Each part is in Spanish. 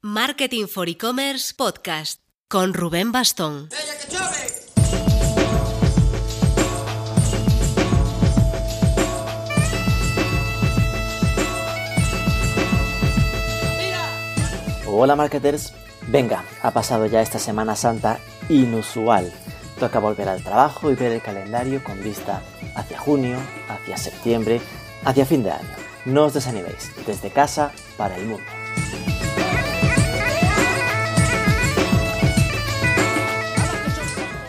Marketing for E-Commerce Podcast con Rubén Bastón. Hola marketers, venga, ha pasado ya esta Semana Santa inusual. Toca volver al trabajo y ver el calendario con vista hacia junio, hacia septiembre, hacia fin de año. No os desaniméis, desde casa para el mundo.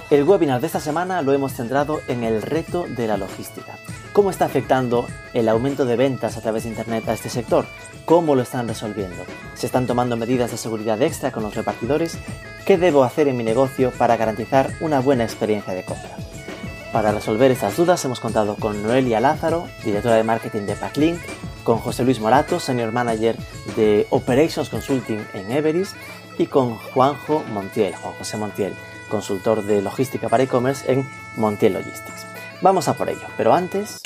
El webinar de esta semana lo hemos centrado en el reto de la logística. ¿Cómo está afectando el aumento de ventas a través de Internet a este sector? ¿Cómo lo están resolviendo? ¿Se están tomando medidas de seguridad extra con los repartidores? ¿Qué debo hacer en mi negocio para garantizar una buena experiencia de compra? Para resolver estas dudas hemos contado con Noelia Lázaro, directora de marketing de Packlink, con José Luis Morato, senior manager de Operations Consulting en Everis, y con Juanjo Montiel, Juan José Montiel, consultor de logística para e-commerce en Montiel Logistics. Vamos a por ello, pero antes...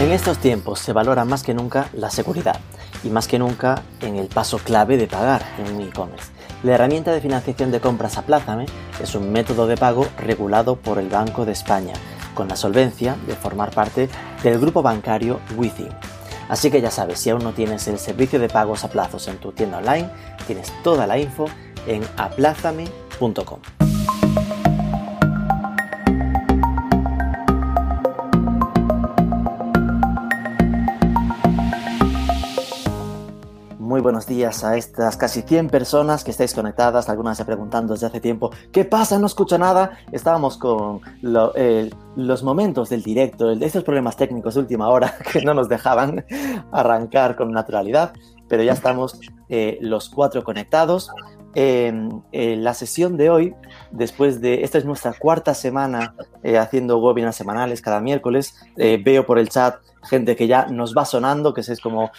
En estos tiempos se valora más que nunca la seguridad y más que nunca en el paso clave de pagar en un e-commerce. La herramienta de financiación de compras Aplázame es un método de pago regulado por el Banco de España, con la solvencia de formar parte del grupo bancario Within. Así que ya sabes, si aún no tienes el servicio de pagos a plazos en tu tienda online, tienes toda la info en aplázame.com. Muy buenos días a estas casi 100 personas que estáis conectadas, algunas se preguntando desde hace tiempo, ¿qué pasa? No escucho nada. Estábamos con los momentos del directo, estos problemas técnicos de última hora que no nos dejaban arrancar con naturalidad, pero ya estamos eh, los cuatro conectados. Em, eh, la sesión de hoy, después de, esta es nuestra cuarta semana eh, haciendo webinars semanales cada miércoles, veo por el chat gente que ya nos va sonando, que es como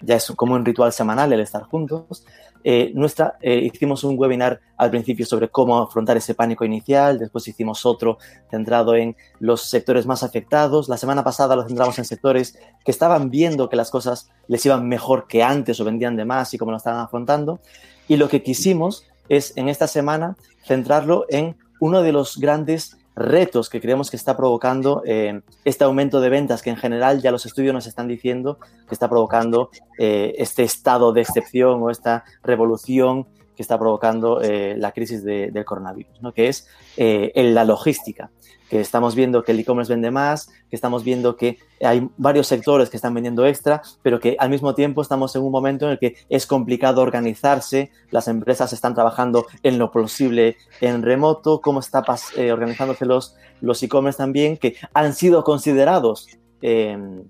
ya es como un ritual semanal el estar juntos. Eh, nuestra, eh, hicimos un webinar al principio sobre cómo afrontar ese pánico inicial, después hicimos otro centrado en los sectores más afectados. La semana pasada lo centramos en sectores que estaban viendo que las cosas les iban mejor que antes o vendían de más y cómo lo estaban afrontando. Y lo que quisimos es en esta semana centrarlo en uno de los grandes retos que creemos que está provocando eh, este aumento de ventas que en general ya los estudios nos están diciendo que está provocando eh, este estado de excepción o esta revolución que está provocando eh, la crisis del coronavirus, ¿no? que es en la logística que estamos viendo que el e-commerce vende más, que estamos viendo que hay varios sectores que están vendiendo extra, pero que al mismo tiempo estamos en un momento en el que es complicado organizarse, las empresas están trabajando en lo posible en remoto, cómo está eh, organizándose los, los e-commerce también, que han sido considerados em,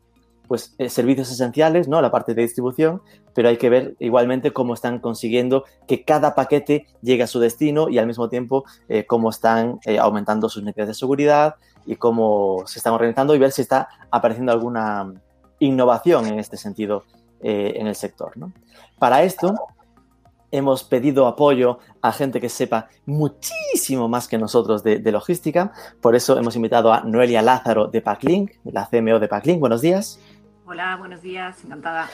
pues, eh, servicios esenciales, ¿no? La parte de distribución, pero hay que ver igualmente cómo están consiguiendo que cada paquete llegue a su destino y al mismo tiempo eh, cómo están eh, aumentando sus necesidades de seguridad y cómo se están organizando y ver si está apareciendo alguna innovación en este sentido en el sector. Para esto hemos pedido apoyo a gente que sepa muchísimo más que nosotros de, logística. Por eso hemos invitado a Noelia Lázaro de Packlink, la CMO de Packlink. Buenos días. Hola, buenos días, encantada.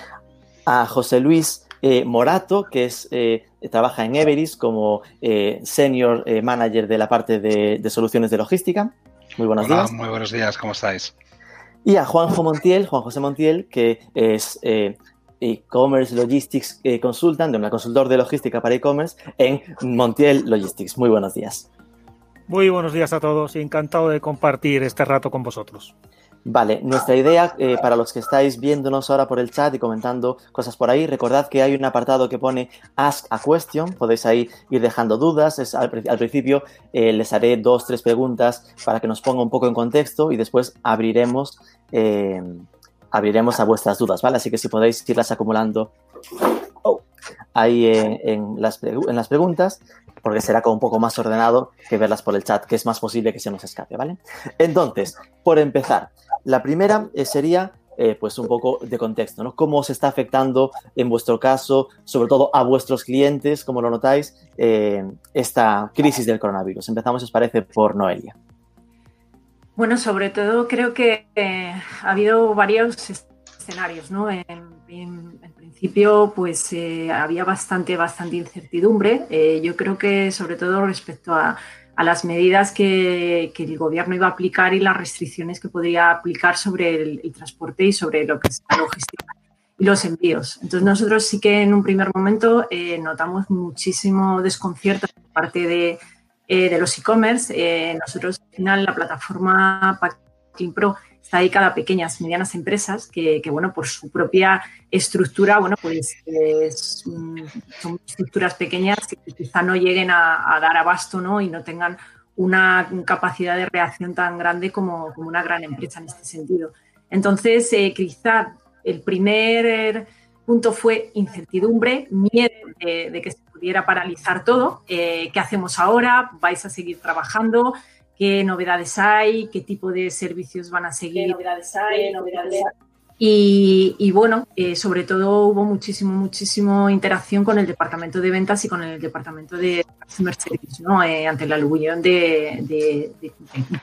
A José Luis eh, Morato, que es, eh, trabaja en Everis como eh, Senior Manager de la parte de, soluciones de logística. Muy buenos días. Muy buenos días, ¿cómo estáis? Y a Juanjo Montiel, Juan José Montiel, que es e-commerce logistics consultant, un consultor de logística para e-commerce en Montiel Logistics. Muy buenos días. Muy buenos días a todos y encantado de compartir este rato con vosotros. Vale, nuestra idea eh, para los que estáis viéndonos ahora por el chat y comentando cosas por ahí, recordad que hay un apartado que pone Ask a Question, podéis ahí ir dejando dudas. al, principio eh, les haré dos, tres preguntas para que nos ponga un poco en contexto y después abriremos, eh, abriremos a vuestras dudas, ¿vale? Así que si podéis irlas acumulando oh, ahí en las preguntas porque será como un poco más ordenado que verlas por el chat, que es más posible que se nos escape, ¿vale? Entonces, por empezar, la primera eh, sería eh, pues un poco de contexto, ¿no? ¿Cómo se está afectando en vuestro caso, sobre todo a vuestros clientes, como lo notáis, eh, esta crisis del coronavirus? Empezamos, os parece, por Noelia. Bueno, sobre todo creo que ha habido varios escenarios, ¿no? En, principio, pues eh, había bastante, bastante incertidumbre. Eh, yo creo que sobre todo respecto a, las medidas que, el gobierno iba a aplicar y las restricciones que podría aplicar sobre el, transporte y sobre lo que es la logística y los envíos. Entonces nosotros sí que en un primer momento eh, notamos muchísimo desconcierto por parte de, de los e-commerce. nosotros al final la plataforma Packing Pro está dedicada a pequeñas, medianas empresas que, bueno, por su propia estructura, bueno, pues mm, son estructuras pequeñas que quizá no lleguen a, dar abasto, ¿no? Y no tengan una capacidad de reacción tan grande como, como una gran empresa en este sentido. Entonces, eh, quizá el primer punto fue incertidumbre, miedo de, que se pudiera paralizar todo. Eh, ¿Qué hacemos ahora? ¿Vais a seguir trabajando? Qué novedades hay, qué tipo de servicios van a seguir. ¿Qué novedades hay? Y, bueno, eh, sobre todo hubo muchísimo, muchísimo interacción con el departamento de ventas y con el departamento de customer service, ¿no? Eh, ante la aluvión de, de, de,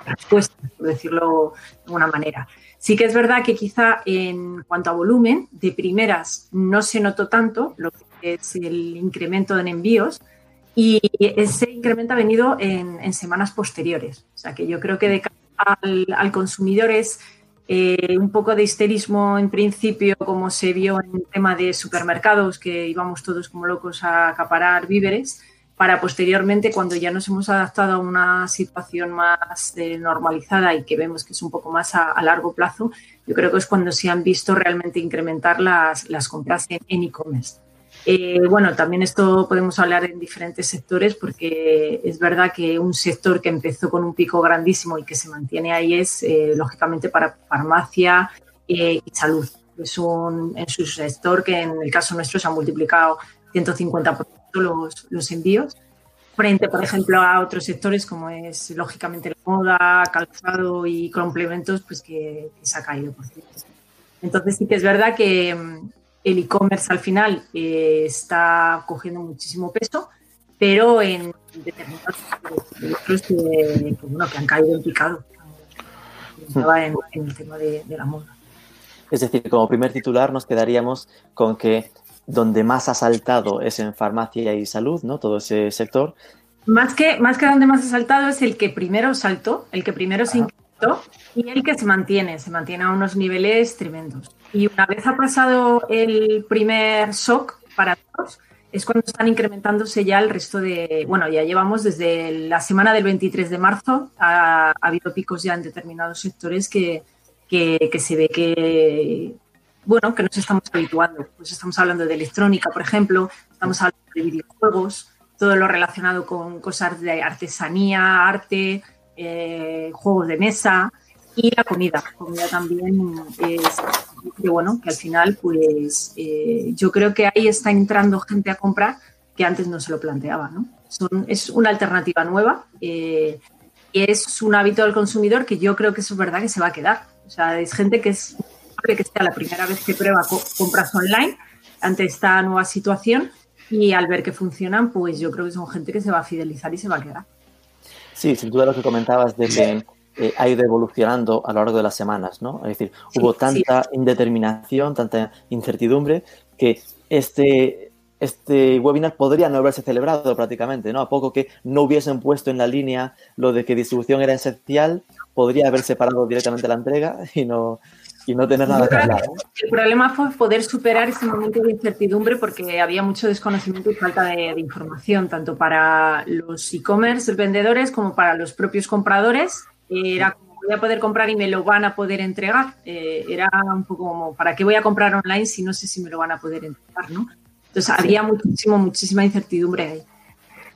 respuestas, por decirlo de alguna manera. Sí que es verdad que quizá en cuanto a volumen, de primeras no se notó tanto lo que es el incremento en envíos, y ese incremento ha venido en, semanas posteriores. O sea que yo creo que de cara al, consumidor es eh, un poco de histerismo en principio, como se vio en el tema de supermercados, que íbamos todos como locos a acaparar víveres, para posteriormente, cuando ya nos hemos adaptado a una situación más normalizada y que vemos que es un poco más a, largo plazo, yo creo que es cuando se han visto realmente incrementar las compras en e-commerce. Eh, bueno, también esto podemos hablar en diferentes sectores porque es verdad que un sector que empezó con un pico grandísimo y que se mantiene ahí es, eh, lógicamente, para farmacia eh, y salud. Es un en su sector que en el caso nuestro se ha multiplicado 150% los, los envíos frente, por ejemplo, a otros sectores como es lógicamente la moda, calzado y complementos, pues que, que se ha caído por cierto. Entonces sí que es verdad que, el e-commerce al final eh, está cogiendo muchísimo peso, pero en determinados otros que, que, han caído en picado en, en el tema de, la moda. Es decir, como primer titular nos quedaríamos con que donde más ha saltado es en farmacia y salud, ¿no? Todo ese sector. Más que, más que donde más ha saltado es el que primero saltó, el que primero se incrementó y el que se mantiene, se mantiene a unos niveles tremendos. Y una vez ha pasado el primer shock para todos, es cuando están incrementándose ya el resto de, bueno, ya llevamos desde la semana del 23 de marzo, ha, habido picos ya en determinados sectores que, que, se ve que, bueno, que nos estamos habituando. Pues estamos hablando de electrónica, por ejemplo, estamos hablando de videojuegos, todo lo relacionado con cosas de artesanía, arte, eh, juegos de mesa y la comida. La comida también es que bueno, que al final, pues eh, yo creo que ahí está entrando gente a comprar que antes no se lo planteaba, ¿no? es una alternativa nueva eh, y es un hábito del consumidor que yo creo que eso es verdad que se va a quedar. O sea, es gente que es que sea la primera vez que prueba compras online ante esta nueva situación y al ver que funcionan, pues yo creo que son gente que se va a fidelizar y se va a quedar. Sí, sin duda lo que comentabas de que eh, ha ido evolucionando a lo largo de las semanas, ¿no? Es decir, hubo tanta indeterminación, tanta incertidumbre que este, este webinar podría no haberse celebrado prácticamente, ¿no? A poco que no hubiesen puesto en la línea lo de que distribución era esencial, podría haber separado directamente la entrega y no, y no tener nada que hablar. El problema fue poder superar ese momento de incertidumbre porque había mucho desconocimiento y falta de, de información, tanto para los e-commerce vendedores como para los propios compradores era como voy a poder comprar y me lo van a poder entregar. Eh, era un poco como, ¿para qué voy a comprar online si no sé si me lo van a poder entregar? ¿no? Entonces había muchísimo, muchísima incertidumbre ahí.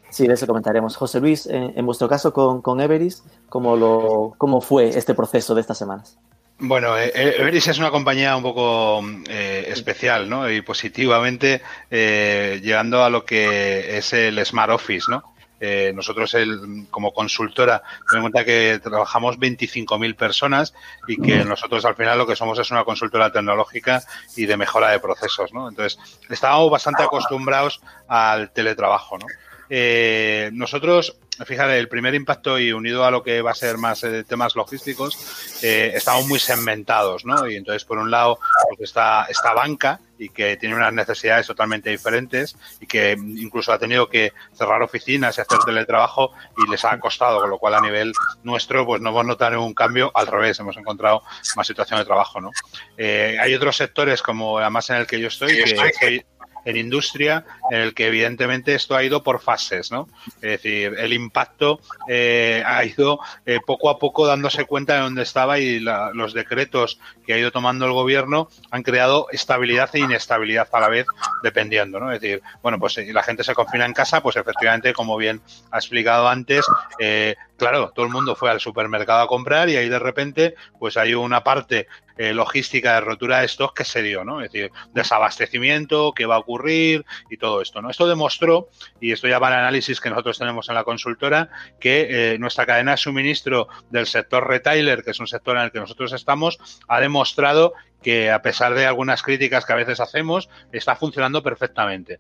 Sí, de eso comentaremos. José Luis, en, vuestro caso con, con Everis, ¿cómo, lo, ¿cómo fue este proceso de estas semanas? Bueno, eh, eh, Everis es una compañía un poco especial, ¿no? Y positivamente llegando a lo que es el Smart Office, ¿no? Eh, nosotros el, como consultora, ten en cuenta que trabajamos 25.000 personas y que nosotros al final lo que somos es una consultora tecnológica y de mejora de procesos, ¿no? Entonces, estábamos bastante acostumbrados al teletrabajo, ¿no? Eh, nosotros fíjate, el primer impacto y unido a lo que va a ser más eh, temas logísticos, eh, estamos muy segmentados, ¿no? Y entonces, por un lado, pues está esta banca y que tiene unas necesidades totalmente diferentes y que incluso ha tenido que cerrar oficinas y hacer teletrabajo y les ha costado, con lo cual a nivel nuestro, pues no hemos notado un cambio, al revés, hemos encontrado más situación de trabajo, ¿no? Eh, hay otros sectores, como además en el que yo estoy, que, en industria en el que evidentemente esto ha ido por fases, ¿no? Es decir, el impacto eh, ha ido eh, poco a poco dándose cuenta de dónde estaba y los decretos que ha ido tomando el gobierno han creado estabilidad e inestabilidad a la vez, dependiendo, ¿no? Es decir, bueno, pues si la gente se confina en casa, pues efectivamente, como bien ha explicado antes, eh, claro, todo el mundo fue al supermercado a comprar y ahí de repente, pues hay una parte eh, logística de rotura de stock que se dio, ¿no? Es decir, desabastecimiento, qué va a ocurrir y todo esto, ¿no? Esto demostró, y esto ya va al análisis que nosotros tenemos en la consultora, que eh, nuestra cadena de suministro del sector retailer, que es un sector en el que nosotros estamos, ha demostrado que a pesar de algunas críticas que a veces hacemos, está funcionando perfectamente.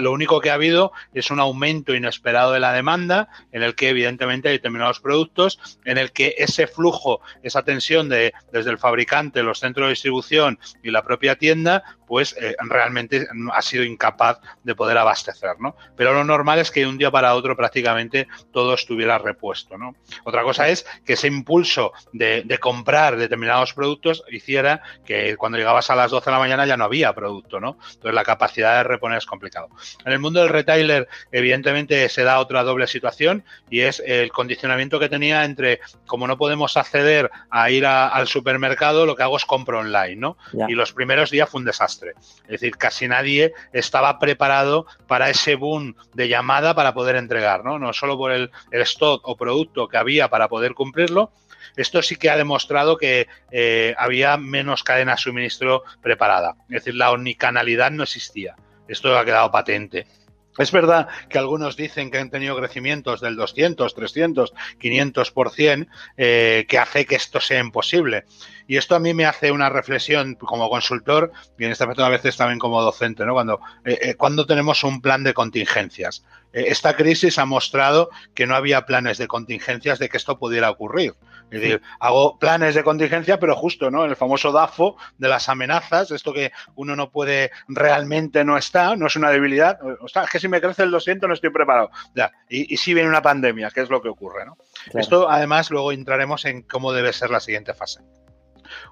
Lo único que ha habido es un aumento inesperado de la demanda, en el que evidentemente hay determinados productos, en el que ese flujo, esa tensión de, desde el fabricante, los centros de distribución y la propia tienda, pues eh, realmente ha sido incapaz de poder abastecer, ¿no? Pero lo normal es que de un día para otro prácticamente todo estuviera repuesto, ¿no? Otra cosa es que ese impulso de, de comprar determinados productos hiciera que cuando llegabas a las 12 de la mañana ya no había producto, ¿no? Entonces la capacidad de reponer es complicado. En el mundo del retailer, evidentemente, se da otra doble situación y es el condicionamiento que tenía entre, como no podemos acceder a ir al supermercado, lo que hago es compro online, ¿no? Y los primeros días fue un desastre. Es decir, casi nadie estaba preparado para ese boom de llamada para poder entregar, ¿no? No solo por el, el stock o producto que había para poder cumplirlo, esto sí que ha demostrado que eh, había menos cadena de suministro preparada. Es decir, la omnicanalidad no existía. Esto ha quedado patente. Es verdad que algunos dicen que han tenido crecimientos del 200, 300, 500%, eh, que hace que esto sea imposible. Y esto a mí me hace una reflexión como consultor y en este aspecto a veces también como docente, ¿no? Cuando, eh, eh, cuando tenemos un plan de contingencias. Esta crisis ha mostrado que no había planes de contingencias de que esto pudiera ocurrir. Es decir, hago planes de contingencia, pero justo, ¿no? El famoso DAFO de las amenazas, esto que uno no puede, realmente no está, no es una debilidad. O sea, es que si me crece el 200 no estoy preparado. Ya. Y, si viene una pandemia, ¿qué es lo que ocurre, ¿no? Esto, además, luego entraremos en cómo debe ser la siguiente fase.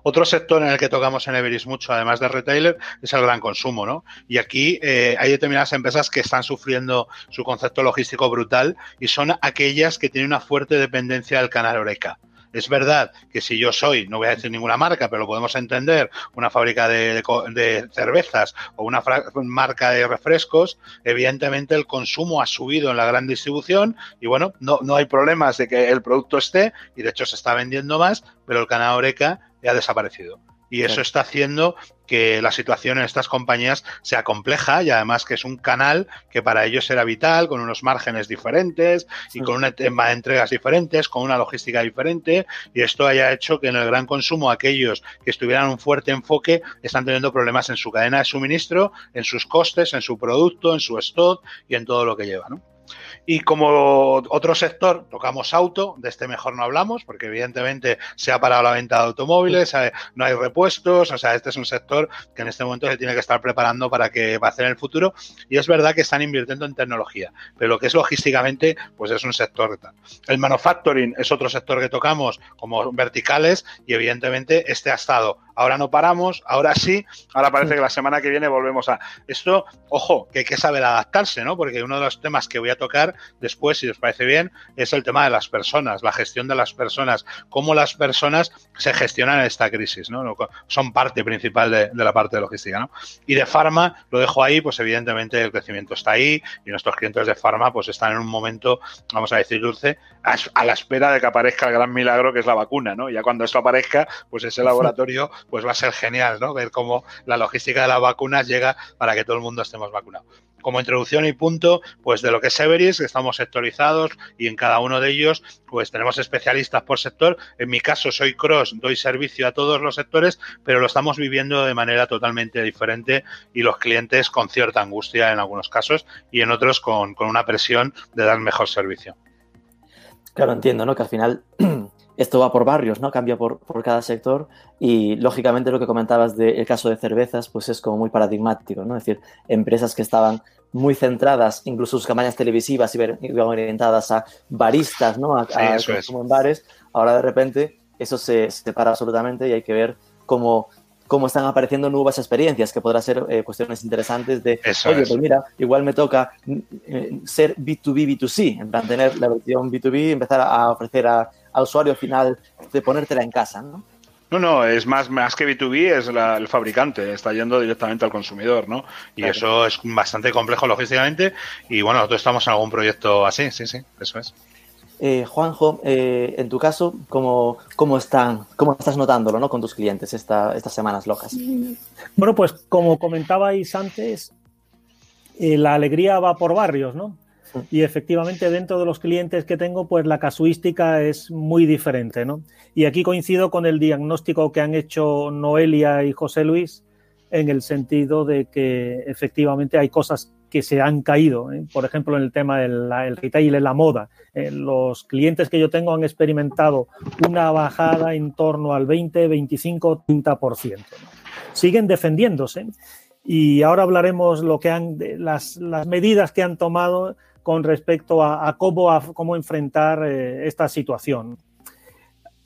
Otro sector en el que tocamos en Everis mucho, además de retailer, es el gran consumo, ¿no? Y aquí eh, hay determinadas empresas que están sufriendo su concepto logístico brutal y son aquellas que tienen una fuerte dependencia del canal Oreca. Es verdad que si yo soy, no voy a decir ninguna marca, pero lo podemos entender, una fábrica de, cervezas o una marca de refrescos, evidentemente el consumo ha subido en la gran distribución y bueno, no, no hay problemas de que el producto esté y de hecho se está vendiendo más, pero el canal Oreca ha desaparecido. Y eso está haciendo que la situación en estas compañías sea compleja y además que es un canal que para ellos era vital, con unos márgenes diferentes y con un tema de entregas diferentes, con una logística diferente. Y esto haya hecho que en el gran consumo aquellos que estuvieran un fuerte enfoque están teniendo problemas en su cadena de suministro, en sus costes, en su producto, en su stock y en todo lo que lleva. ¿no? Y como otro sector, tocamos auto, de este mejor no hablamos, porque evidentemente se ha parado la venta de automóviles, eh, no hay repuestos, o sea, este es un sector que en este momento se tiene que estar preparando para que va a hacer en el futuro. Y es verdad que están invirtiendo en tecnología, pero lo que es logísticamente, pues es un sector tal. El manufacturing es otro sector que tocamos como verticales y evidentemente este ha estado ahora no paramos, ahora sí, ahora parece que la semana que viene volvemos a... Esto, ojo, que hay que saber adaptarse, ¿no? Porque uno de los temas que voy a tocar después, si os parece bien, es el tema de las personas, la gestión de las personas, cómo las personas se gestionan en esta crisis, ¿no? Son parte principal de, la parte de logística, ¿no? Y de farma, lo dejo ahí, pues evidentemente el crecimiento está ahí y nuestros clientes de farma pues están en un momento, vamos a decir dulce, a, la espera de que aparezca el gran milagro que es la vacuna, ¿no? Ya cuando esto aparezca, pues ese laboratorio pues va a ser genial, ¿no? Ver cómo la logística de las vacunas llega para que todo el mundo estemos vacunados. Como introducción y punto, pues de lo que es Everis, estamos sectorizados y en cada uno de ellos, pues tenemos especialistas por sector. En mi caso soy cross, doy servicio a todos los sectores, pero lo estamos viviendo de manera totalmente diferente y los clientes con cierta angustia en algunos casos y en otros con, con una presión de dar mejor servicio. Claro, entiendo, ¿no? Que al final esto va por barrios, ¿no? Cambia por, por, cada sector y lógicamente lo que comentabas del caso de cervezas, pues es como muy paradigmático, ¿no? Es decir, empresas que estaban muy centradas, incluso sus campañas televisivas iban orientadas a baristas, ¿no? A, sí, eso es. en bares. Ahora de repente eso se, se separa absolutamente y hay que ver cómo cómo están apareciendo nuevas experiencias, que podrán ser eh, cuestiones interesantes de, Eso oye, es. pues mira, igual me toca eh, ser B2B, B2C, en plan tener la versión B2B, empezar a ofrecer a, al usuario final de ponértela en casa, ¿no? No, no, es más, más que B2B, es la, el fabricante, está yendo directamente al consumidor, ¿no? Y Claro. eso es bastante complejo logísticamente. Y bueno, nosotros estamos en algún proyecto así, sí, sí, eso es. Eh, Juanjo, eh, en tu caso, ¿cómo, cómo, están, ¿cómo estás notándolo ¿no? con tus clientes esta, estas semanas locas? Bueno, pues como comentabais antes, eh, la alegría va por barrios, ¿no? Y efectivamente dentro de los clientes que tengo, pues la casuística es muy diferente, ¿no? Y aquí coincido con el diagnóstico que han hecho Noelia y José Luis en el sentido de que efectivamente hay cosas que se han caído, ¿eh? por ejemplo en el tema del el retail, en la moda. Eh, los clientes que yo tengo han experimentado una bajada en torno al 20, 25, 30%. ¿no? Siguen defendiéndose y ahora hablaremos lo que han, las, las medidas que han tomado con respecto a, cómo, enfrentar eh, esta situación.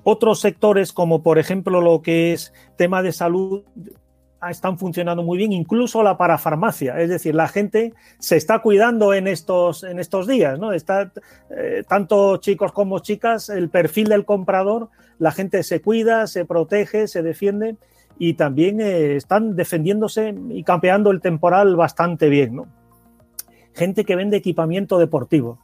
Otros sectores, como por ejemplo lo que es tema de salud, están funcionando muy bien, incluso la parafarmacia, es decir, la gente se está cuidando en estos, en estos días, ¿no? Está, eh, tanto chicos como chicas, el perfil del comprador, la gente se cuida, se protege, se defiende y también eh, están defendiéndose y campeando el temporal bastante bien, ¿no? Gente que vende equipamiento deportivo.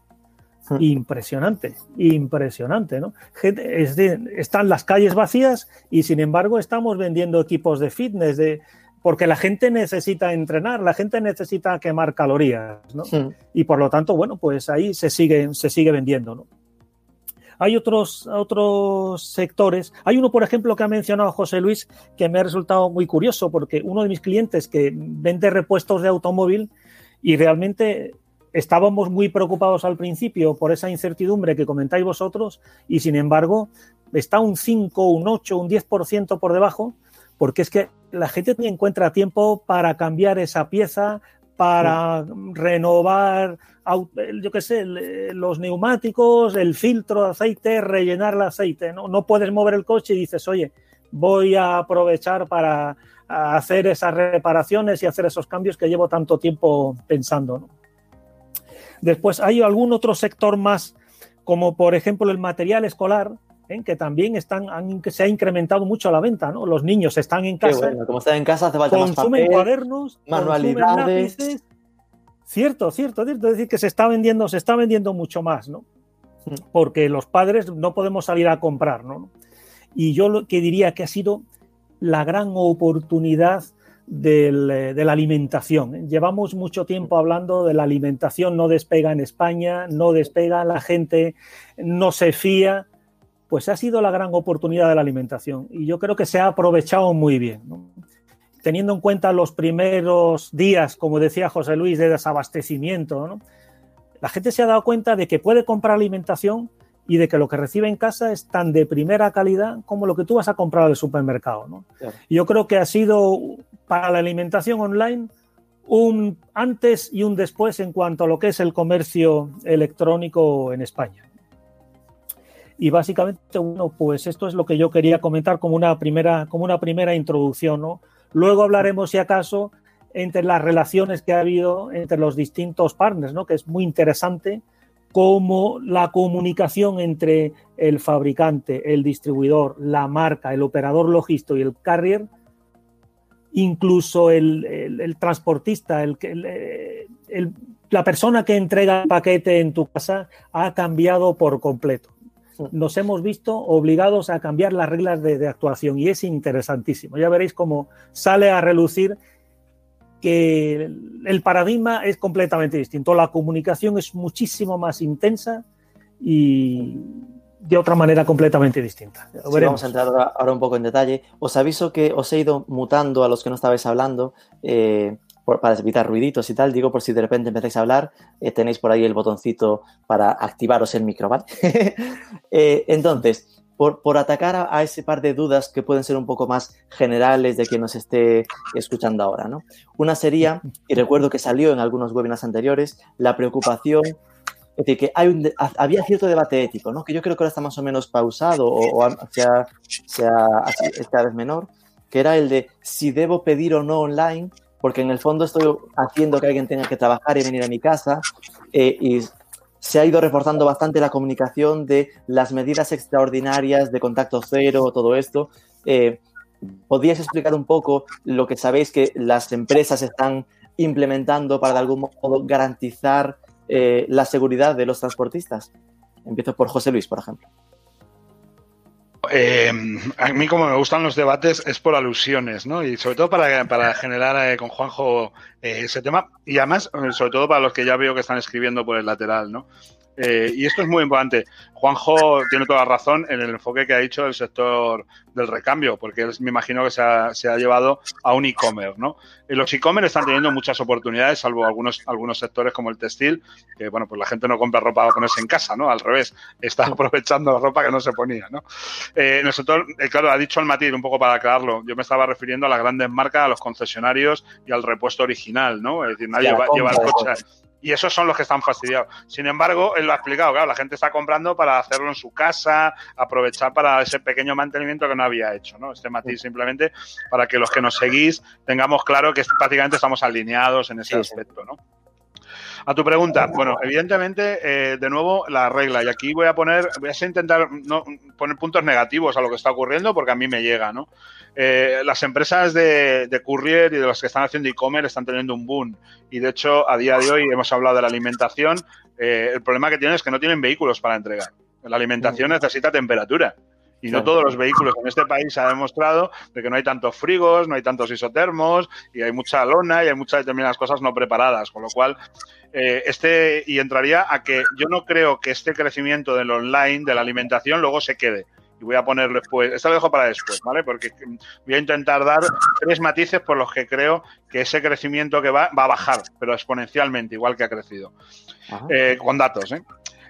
Impresionante, impresionante, ¿no? Gente, es de, están las calles vacías y sin embargo estamos vendiendo equipos de fitness, de, porque la gente necesita entrenar, la gente necesita quemar calorías, ¿no? Hmm. Y por lo tanto, bueno, pues ahí se sigue, se sigue vendiendo, ¿no? Hay otros, otros sectores. Hay uno, por ejemplo, que ha mencionado José Luis, que me ha resultado muy curioso, porque uno de mis clientes que vende repuestos de automóvil y realmente estábamos muy preocupados al principio por esa incertidumbre que comentáis vosotros y sin embargo está un 5, un 8, un 10% por debajo porque es que la gente encuentra tiempo para cambiar esa pieza, para renovar, yo qué sé, los neumáticos, el filtro de aceite, rellenar el aceite. ¿no? no puedes mover el coche y dices, oye, voy a aprovechar para hacer esas reparaciones y hacer esos cambios que llevo tanto tiempo pensando. ¿no? Después hay algún otro sector más, como por ejemplo el material escolar, ¿eh? que también están, han, se ha incrementado mucho la venta. ¿no? Los niños están en casa. Bueno, como están en casa, hace falta consumen más papel, cuadernos, manualidades. Consumen lápices. Cierto, cierto, cierto. Es decir, que se está vendiendo, se está vendiendo mucho más, ¿no? Porque los padres no podemos salir a comprar, ¿no? Y yo lo que diría que ha sido la gran oportunidad del, de la alimentación. Llevamos mucho tiempo hablando de la alimentación, no despega en España, no despega, la gente no se fía, pues ha sido la gran oportunidad de la alimentación y yo creo que se ha aprovechado muy bien. Teniendo en cuenta los primeros días, como decía José Luis, de desabastecimiento, la gente se ha dado cuenta de que puede comprar alimentación y de que lo que recibe en casa es tan de primera calidad como lo que tú vas a comprar al supermercado. ¿no? Claro. Yo creo que ha sido para la alimentación online un antes y un después en cuanto a lo que es el comercio electrónico en España. Y básicamente, bueno, pues esto es lo que yo quería comentar como una primera, como una primera introducción. ¿no? Luego hablaremos, si acaso, entre las relaciones que ha habido entre los distintos partners, ¿no? que es muy interesante cómo la comunicación entre el fabricante, el distribuidor, la marca, el operador logístico y el carrier, incluso el, el, el transportista, el, la persona que entrega el paquete en tu casa, ha cambiado por completo. Nos hemos visto obligados a cambiar las reglas de, de actuación y es interesantísimo. Ya veréis cómo sale a relucir que el paradigma es completamente distinto. La comunicación es muchísimo más intensa y de otra manera completamente distinta. Sí, vamos a entrar ahora, un poco en detalle. Os aviso que os he ido mutando a los que no estabais hablando. Eh, para evitar ruiditos y tal, digo por si de repente empezáis a hablar, eh, tenéis por ahí el botoncito para activaros el micro, ¿vale? Eh, entonces, por, por atacar a, a, ese par de dudas que pueden ser un poco más generales de quien nos esté escuchando ahora, ¿no? Una sería, y recuerdo que salió en algunos webinars anteriores, la preocupación es decir, que hay un, había cierto debate ético, ¿no? que yo creo que ahora está más o menos pausado o, o sea, sea, cada vez menor, que era el de si debo pedir o no online, porque en el fondo estoy haciendo que alguien tenga que trabajar y venir a mi casa, eh, y se ha ido reforzando bastante la comunicación de las medidas extraordinarias de contacto cero, todo esto. Eh, ¿Podrías explicar un poco lo que sabéis que las empresas están implementando para de algún modo garantizar eh, la seguridad de los transportistas? Empiezo por José Luis, por ejemplo. Eh, a mí como me gustan los debates es por alusiones, ¿no? Y sobre todo para, para generar eh, con Juanjo eh, ese tema y además, sobre todo para los que ya veo que están escribiendo por el lateral, ¿no? Eh, y esto es muy importante. Juanjo tiene toda la razón en el enfoque que ha dicho el sector del recambio, porque él me imagino que se ha, se ha llevado a un e-commerce, ¿no? Y los e-commerce están teniendo muchas oportunidades, salvo algunos, algunos sectores como el textil, que, bueno, pues la gente no compra ropa para ponerse en casa, ¿no? Al revés, está aprovechando la ropa que no se ponía, ¿no? Eh, en el sector, eh, claro, ha dicho el matiz, un poco para aclararlo, yo me estaba refiriendo a las grandes marcas, a los concesionarios y al repuesto original, ¿no? Es decir, nadie lleva, lleva el coche y esos son los que están fastidiados. Sin embargo, él lo ha explicado, claro, la gente está comprando para hacerlo en su casa, aprovechar para ese pequeño mantenimiento que no había hecho, ¿no? Este matiz simplemente para que los que nos seguís tengamos claro que prácticamente estamos alineados en ese aspecto, ¿no? A tu pregunta, bueno, evidentemente, eh, de nuevo, la regla, y aquí voy a poner, voy a intentar no, poner puntos negativos a lo que está ocurriendo porque a mí me llega, ¿no? Eh, las empresas de, de, courier y de los que están haciendo e-commerce están teniendo un boom. Y de hecho, a día de hoy hemos hablado de la alimentación. Eh, el problema que tienen es que no tienen vehículos para entregar. La alimentación necesita temperatura. Y no todos los vehículos en este país se ha demostrado de que no hay tantos frigos, no hay tantos isotermos y hay mucha lona y hay muchas determinadas cosas no preparadas. Con lo cual, eh, este y entraría a que yo no creo que este crecimiento del online, de la alimentación, luego se quede y voy a ponerlo después. Esto lo dejo para después, ¿vale? Porque voy a intentar dar tres matices por los que creo que ese crecimiento que va va a bajar, pero exponencialmente, igual que ha crecido. Eh, con datos, ¿eh?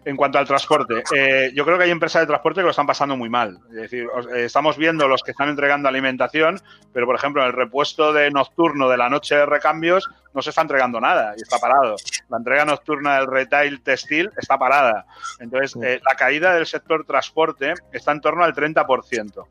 En cuanto al transporte, eh, yo creo que hay empresas de transporte que lo están pasando muy mal. Es decir, eh, estamos viendo los que están entregando alimentación, pero por ejemplo, en el repuesto de nocturno de la noche de recambios no se está entregando nada y está parado. La entrega nocturna del retail textil está parada. Entonces, eh, la caída del sector transporte está en torno al 30%.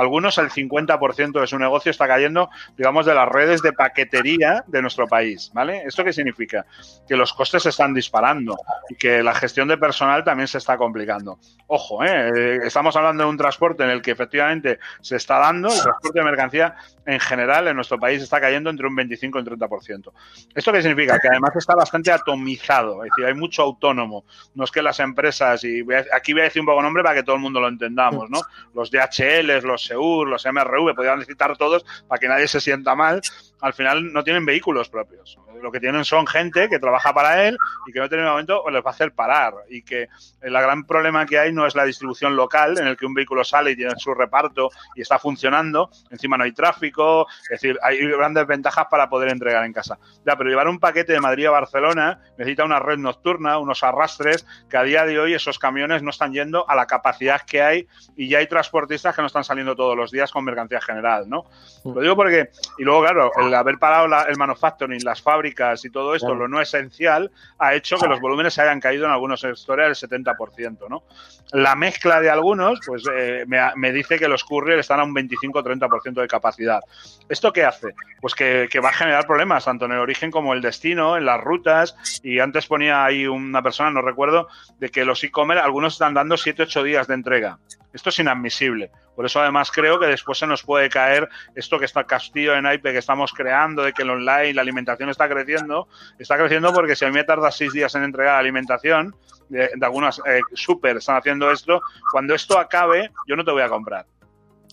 Algunos, el 50% de su negocio está cayendo, digamos, de las redes de paquetería de nuestro país, ¿vale? ¿Esto qué significa? Que los costes se están disparando y que la gestión de personal también se está complicando. Ojo, ¿eh? estamos hablando de un transporte en el que efectivamente se está dando, el transporte de mercancía en general en nuestro país está cayendo entre un 25 y un 30%. ¿Esto qué significa? Que además está bastante atomizado, es decir, hay mucho autónomo. No es que las empresas, y aquí voy a decir un poco nombre para que todo el mundo lo entendamos, ¿no? Los DHL, los Los MRV, podrían necesitar todos para que nadie se sienta mal. Al final no tienen vehículos propios. Lo que tienen son gente que trabaja para él y que no tiene momento les va a hacer parar. Y que el gran problema que hay no es la distribución local, en el que un vehículo sale y tiene su reparto y está funcionando. Encima no hay tráfico. Es decir, hay grandes ventajas para poder entregar en casa. Ya, pero llevar un paquete de Madrid a Barcelona necesita una red nocturna, unos arrastres, que a día de hoy esos camiones no están yendo a la capacidad que hay y ya hay transportistas que no están saliendo todos los días con mercancía general, ¿no? Lo digo porque, y luego, claro, el haber parado la, el manufacturing, las fábricas y todo esto, claro. lo no esencial, ha hecho que los volúmenes se hayan caído en algunos sectores del 70%, ¿no? La mezcla de algunos, pues eh, me, me, dice que los courier están a un 25-30% de capacidad. ¿Esto qué hace? Pues que, que, va a generar problemas, tanto en el origen como el destino, en las rutas, y antes ponía ahí una persona, no recuerdo, de que los e-commerce, algunos están dando 7-8 días de entrega. Esto es inadmisible. Por eso además creo que después se nos puede caer esto que está castillo en IP que estamos creando, de que el online, la alimentación está creciendo. Está creciendo porque si a mí me tarda seis días en entregar alimentación, de, de algunas eh, super están haciendo esto, cuando esto acabe, yo no te voy a comprar.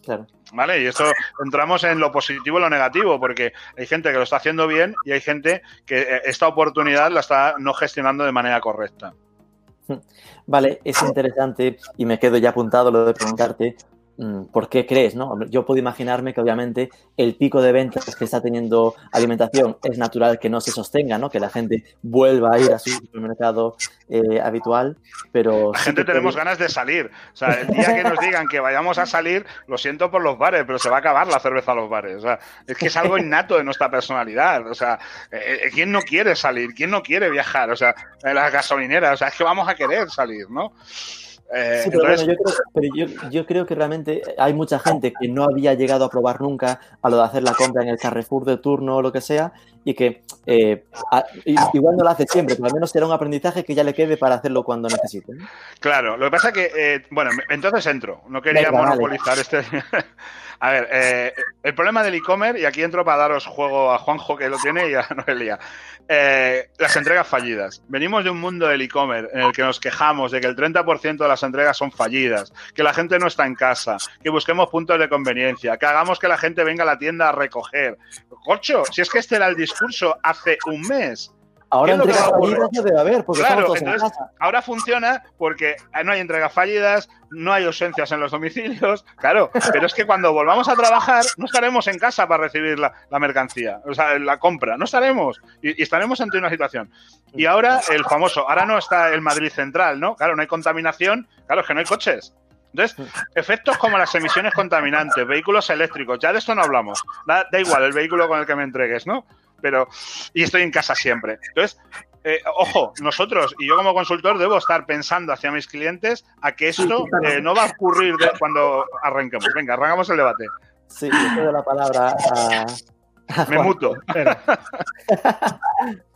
Claro. ¿Vale? Y esto entramos en lo positivo y lo negativo, porque hay gente que lo está haciendo bien y hay gente que eh, esta oportunidad la está no gestionando de manera correcta. Vale, es interesante y me quedo ya apuntado lo de preguntarte ¿por qué crees? ¿no? Yo puedo imaginarme que obviamente el pico de ventas que está teniendo alimentación es natural que no se sostenga, ¿no? que la gente vuelva a ir a su supermercado eh, habitual, pero... La gente tenemos ganas de salir. O sea, el día que nos digan que vayamos a salir, lo siento por los bares, pero se va a acabar la cerveza a los bares. O sea, es que es algo innato de nuestra personalidad. O sea, eh, eh, ¿quién no quiere salir? ¿Quién no quiere viajar? O sea, las gasolineras, o sea, es que vamos a querer salir, ¿no? Eh, sí, pero, bueno, yo, creo, pero yo, yo, creo, que realmente hay mucha gente que no había llegado a probar nunca a lo de hacer la compra en el Carrefour de turno o lo que sea y que eh, a, igual no lo hace siempre, pero al menos será un aprendizaje que ya le quede para hacerlo cuando necesite. Claro, lo que pasa es que, eh, bueno, entonces entro, no quería Venga, monopolizar vale. este... A ver, eh, el problema del e-commerce, y aquí entro para daros juego a Juanjo que lo tiene y a Noelia, eh, las entregas fallidas. Venimos de un mundo del e-commerce en el que nos quejamos de que el 30% de las entregas son fallidas, que la gente no está en casa, que busquemos puntos de conveniencia, que hagamos que la gente venga a la tienda a recoger. Corcho, si es que este era el discurso hace un mes. Ahora entregas fallidas no debe haber, porque claro, entonces, ahora funciona porque no hay entregas fallidas, no hay ausencias en los domicilios, claro, pero es que cuando volvamos a trabajar no estaremos en casa para recibir la, la mercancía, o sea, la compra, no estaremos y, y, estaremos ante una situación. Y ahora el famoso, ahora no está el Madrid Central, ¿no? Claro, no hay contaminación, claro, es que no hay coches. Entonces, efectos como las emisiones contaminantes, vehículos eléctricos, ya de esto no hablamos. Da, da igual el vehículo con el que me entregues, ¿no? Pero y estoy en casa siempre. Entonces, eh, ojo, nosotros y yo como consultor debo estar pensando hacia mis clientes a que esto eh, no va a ocurrir de cuando arranquemos. Venga, arrancamos el debate. Sí, yo doy la palabra a... Me muto.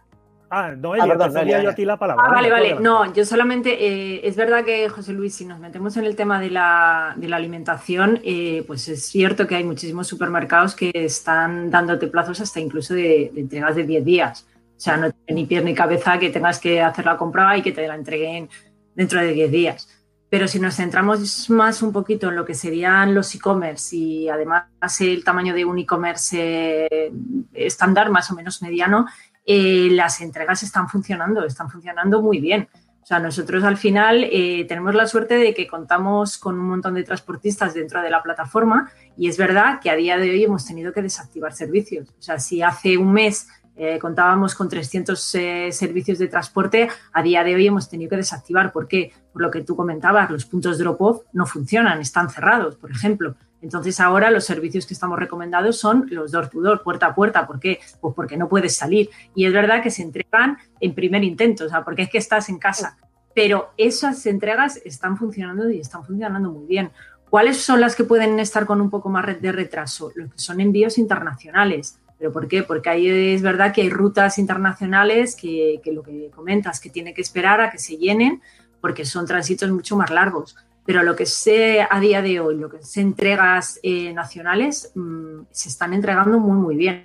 Ah, Noelia, ah, perdón, Noelia, yo a ti la palabra. Ah, vale, vale. No, yo solamente, eh, es verdad que, José Luis, si nos metemos en el tema de la, de la alimentación, eh, pues es cierto que hay muchísimos supermercados que están dándote plazos hasta incluso de, de entregas de 10 días. O sea, no tiene ni pie ni cabeza que tengas que hacer la compra y que te la entreguen dentro de 10 días. Pero si nos centramos más un poquito en lo que serían los e-commerce y además el tamaño de un e-commerce eh, estándar, más o menos mediano, eh, las entregas están funcionando, están funcionando muy bien. O sea, nosotros al final eh, tenemos la suerte de que contamos con un montón de transportistas dentro de la plataforma y es verdad que a día de hoy hemos tenido que desactivar servicios. O sea, si hace un mes eh, contábamos con 300 eh, servicios de transporte, a día de hoy hemos tenido que desactivar. ¿Por qué? Por lo que tú comentabas, los puntos drop-off no funcionan, están cerrados, por ejemplo. Entonces ahora los servicios que estamos recomendados son los door to door, puerta a puerta. ¿Por qué? Pues porque no puedes salir. Y es verdad que se entregan en primer intento, o sea, porque es que estás en casa. Pero esas entregas están funcionando y están funcionando muy bien. ¿Cuáles son las que pueden estar con un poco más de retraso? Los que son envíos internacionales. ¿Pero por qué? Porque ahí es verdad que hay rutas internacionales que, que lo que comentas, que tiene que esperar a que se llenen porque son tránsitos mucho más largos pero lo que sé a día de hoy, lo que sé entregas eh, nacionales, mmm, se están entregando muy, muy bien.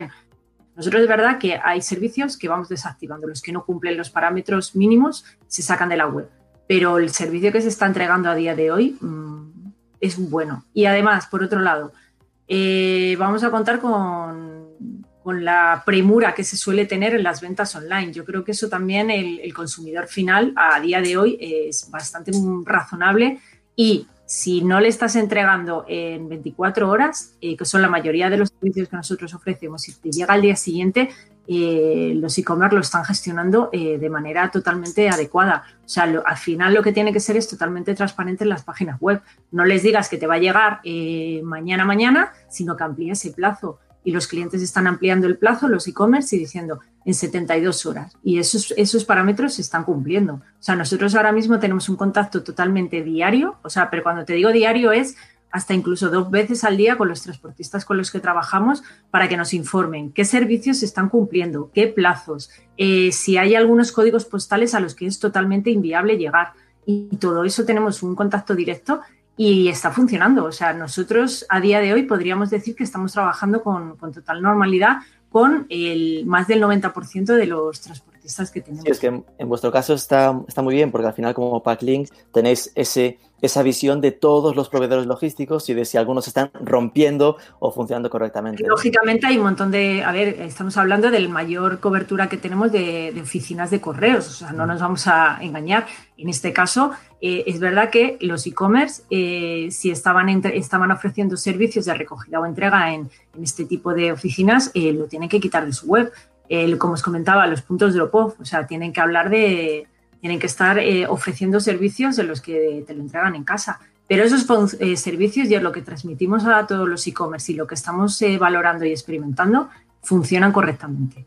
Nosotros es verdad que hay servicios que vamos desactivando, los que no cumplen los parámetros mínimos se sacan de la web, pero el servicio que se está entregando a día de hoy mmm, es bueno. Y además, por otro lado, eh, vamos a contar con, con, la premura que se suele tener en las ventas online. Yo creo que eso también el, el consumidor final a día de hoy es bastante razonable y si no le estás entregando en 24 horas, eh, que son la mayoría de los servicios que nosotros ofrecemos, si te llega al día siguiente, eh, los e-commerce lo están gestionando eh, de manera totalmente adecuada. O sea, al final lo que tiene que ser es totalmente transparente en las páginas web. No les digas que te va a llegar mañana, mañana, sino que amplíes ese plazo y los clientes están ampliando el plazo, los e-commerce, y diciendo en 72 horas. Y esos, esos parámetros se están cumpliendo. O sea, nosotros ahora mismo tenemos un contacto totalmente diario, o sea, pero cuando te digo diario es hasta incluso dos veces al día con los transportistas con los que trabajamos para que nos informen qué servicios se están cumpliendo, qué plazos, eh, si hay algunos códigos postales a los que es totalmente inviable llegar. Y todo eso tenemos un contacto directo y está funcionando. O sea, nosotros a día de hoy podríamos decir que estamos trabajando con, con total normalidad con el más del 90% de los transportistas transportistas que tenemos. Sí, es que en, vuestro caso está, está muy bien, porque al final como Packlink tenéis ese, esa visión de todos los proveedores logísticos y de si algunos están rompiendo o funcionando correctamente. lógicamente hay un montón de, a ver, estamos hablando de la mayor cobertura que tenemos de, oficinas de correos, o sea, no nos vamos a engañar. En este caso, eh, es verdad que los e-commerce, eh, si estaban, estaban ofreciendo servicios de recogida o entrega en, este tipo de oficinas, eh, lo tienen que quitar de su web. Como os comentaba, los puntos de drop-off, o sea, tienen que hablar de tienen que estar eh, ofreciendo servicios de los que te lo entregan en casa. Pero esos eh, servicios y es lo que transmitimos a todos los e-commerce y lo que estamos eh, valorando y experimentando funcionan correctamente.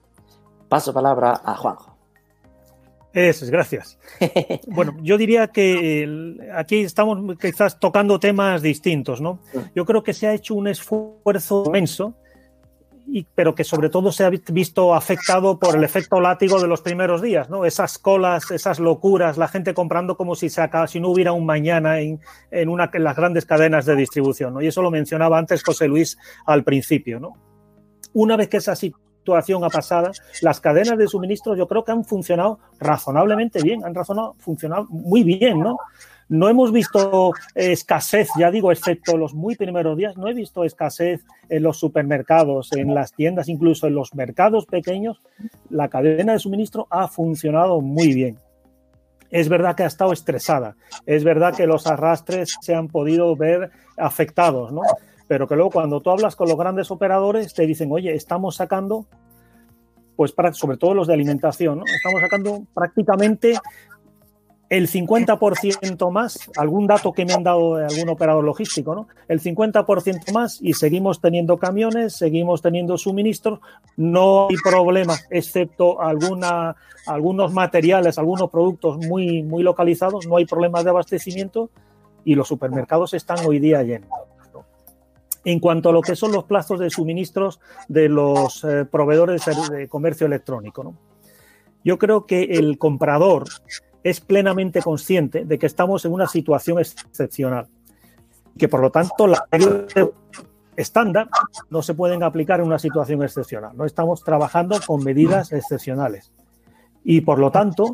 Paso palabra a Juanjo. Eso es, gracias. bueno, yo diría que aquí estamos quizás tocando temas distintos, ¿no? Yo creo que se ha hecho un esfuerzo inmenso pero que sobre todo se ha visto afectado por el efecto látigo de los primeros días, ¿no? Esas colas, esas locuras, la gente comprando como si, se si no hubiera un mañana en, en, una, en las grandes cadenas de distribución, ¿no? Y eso lo mencionaba antes José Luis al principio, ¿no? Una vez que esa situación ha pasado, las cadenas de suministro yo creo que han funcionado razonablemente bien, han razonado, funcionado muy bien, ¿no? No hemos visto escasez, ya digo, excepto los muy primeros días, no he visto escasez en los supermercados, en las tiendas, incluso en los mercados pequeños. La cadena de suministro ha funcionado muy bien. Es verdad que ha estado estresada, es verdad que los arrastres se han podido ver afectados, ¿no? Pero que luego cuando tú hablas con los grandes operadores te dicen, oye, estamos sacando pues sobre todo los de alimentación, ¿no? Estamos sacando prácticamente el 50% más, algún dato que me han dado de algún operador logístico, ¿no? El 50% más y seguimos teniendo camiones, seguimos teniendo suministros, no hay problema, excepto alguna, algunos materiales, algunos productos muy, muy localizados, no hay problemas de abastecimiento y los supermercados están hoy día llenos. En cuanto a lo que son los plazos de suministros de los eh, proveedores de comercio electrónico, ¿no? Yo creo que el comprador es plenamente consciente de que estamos en una situación excepcional, que por lo tanto las reglas estándar no se pueden aplicar en una situación excepcional. No estamos trabajando con medidas excepcionales. Y por lo tanto,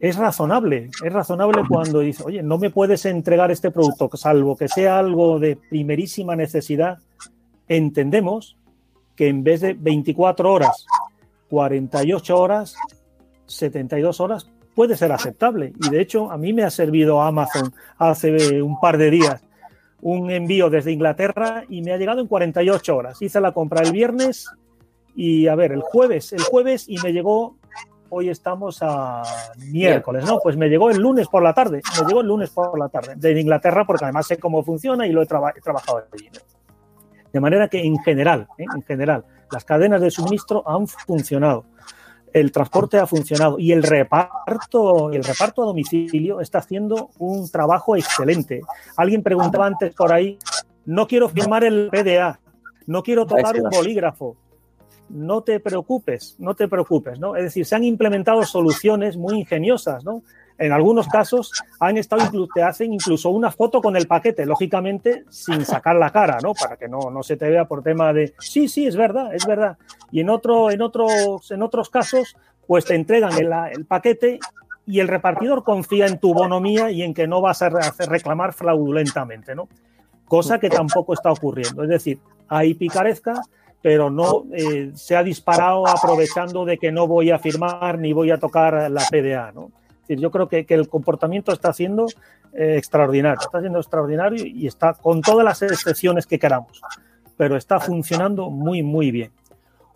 es razonable, es razonable cuando dice, oye, no me puedes entregar este producto, salvo que sea algo de primerísima necesidad, entendemos que en vez de 24 horas, 48 horas, 72 horas, puede ser aceptable. Y de hecho, a mí me ha servido Amazon hace un par de días un envío desde Inglaterra y me ha llegado en 48 horas. Hice la compra el viernes y, a ver, el jueves, el jueves y me llegó, hoy estamos a miércoles, ¿no? Pues me llegó el lunes por la tarde, me llegó el lunes por la tarde, desde Inglaterra, porque además sé cómo funciona y lo he, trabajado allí. De manera que en general, ¿eh? en general, las cadenas de suministro han funcionado el transporte ha funcionado y el reparto, el reparto a domicilio está haciendo un trabajo excelente. Alguien preguntaba antes por ahí, no quiero firmar el PDA, no quiero tocar un bolígrafo. No te preocupes, no te preocupes, ¿no? Es decir, se han implementado soluciones muy ingeniosas, ¿no? En algunos casos han estado te hacen incluso una foto con el paquete, lógicamente sin sacar la cara, ¿no? Para que no, no se te vea por tema de sí, sí, es verdad, es verdad. Y en otro, en otros, en otros casos, pues te entregan el, paquete y el repartidor confía en tu bonomía y en que no vas a reclamar fraudulentamente, ¿no? Cosa que tampoco está ocurriendo. Es decir, hay picaresca, pero no eh, se ha disparado aprovechando de que no voy a firmar ni voy a tocar la PDA, ¿no? yo creo que, el comportamiento está siendo eh, extraordinario, está siendo extraordinario y está con todas las excepciones que queramos, pero está funcionando muy, muy bien.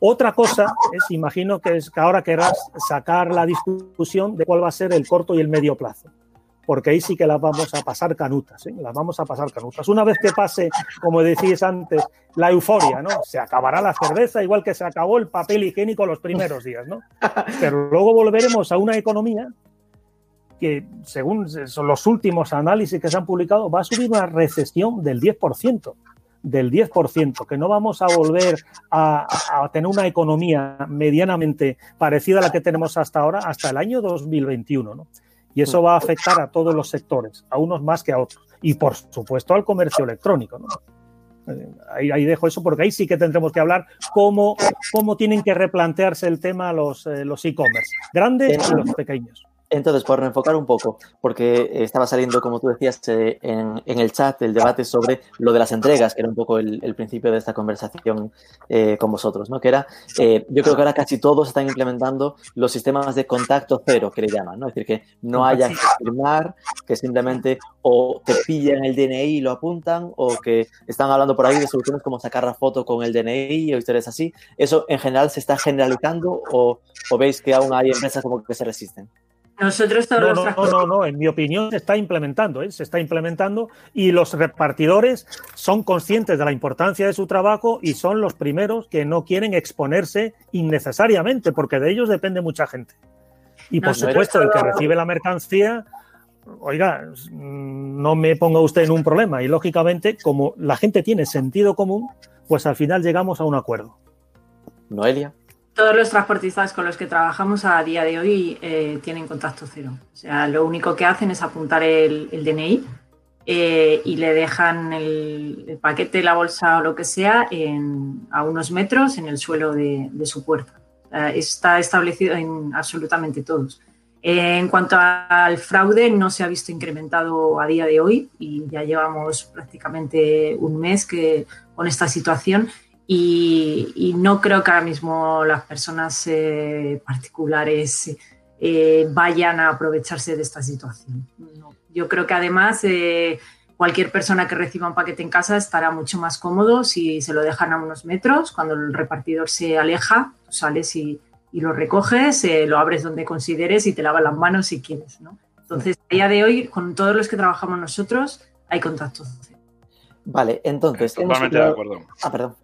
Otra cosa es, imagino que es que ahora querrás sacar la discusión de cuál va a ser el corto y el medio plazo, porque ahí sí que las vamos a pasar canutas, ¿eh? las vamos a pasar canutas. Una vez que pase, como decís antes, la euforia, ¿no? Se acabará la cerveza igual que se acabó el papel higiénico los primeros días, ¿no? Pero luego volveremos a una economía que según los últimos análisis que se han publicado, va a subir una recesión del 10%, del 10%, que no vamos a volver a, tener una economía medianamente parecida a la que tenemos hasta ahora, hasta el año 2021. ¿no? Y eso va a afectar a todos los sectores, a unos más que a otros. Y por supuesto al comercio electrónico. ¿no? Ahí, dejo eso porque ahí sí que tendremos que hablar cómo, cómo tienen que replantearse el tema los los e-commerce, grandes y los pequeños. Entonces, por enfocar un poco, porque estaba saliendo, como tú decías, eh, en, el chat el debate sobre lo de las entregas, que era un poco el, principio de esta conversación eh, con vosotros, ¿no? Que era, eh, yo creo que ahora casi todos están implementando los sistemas de contacto cero, que le llaman, ¿no? Es decir, que no haya que firmar, que simplemente o te pillan el DNI y lo apuntan, o que están hablando por ahí de soluciones como sacar la foto con el DNI o historias así. ¿Eso en general se está generalizando o, o veis que aún hay empresas como que se resisten? Nosotros todos no, no, no, no, en mi opinión se está implementando, ¿eh? se está implementando y los repartidores son conscientes de la importancia de su trabajo y son los primeros que no quieren exponerse innecesariamente, porque de ellos depende mucha gente. Y por supuesto, el que recibe la mercancía, oiga, no me ponga usted en un problema. Y lógicamente, como la gente tiene sentido común, pues al final llegamos a un acuerdo. Noelia todos los transportistas con los que trabajamos a día de hoy eh, tienen contacto cero. O sea, lo único que hacen es apuntar el, DNI eh, y le dejan el, paquete, la bolsa o lo que sea a unos metros en el suelo de, su puerta. está establecido en absolutamente todos. en cuanto al fraude, no se ha visto incrementado a día de hoy y ya llevamos prácticamente un mes que, con esta situación y, no creo que ahora mismo las personas eh, particulares eh, vayan a aprovecharse de esta situación. Yo creo que además eh, cualquier persona que reciba un paquete en casa estará mucho más cómodo si se lo dejan a unos metros. Cuando el repartidor se aleja, sales y, lo recoges, lo abres donde consideres y te lavas las manos si quieres. Entonces, a día de hoy, con todos los que trabajamos nosotros, hay contacto. Vale, entonces. Totalmente de acuerdo. Ah, perdón.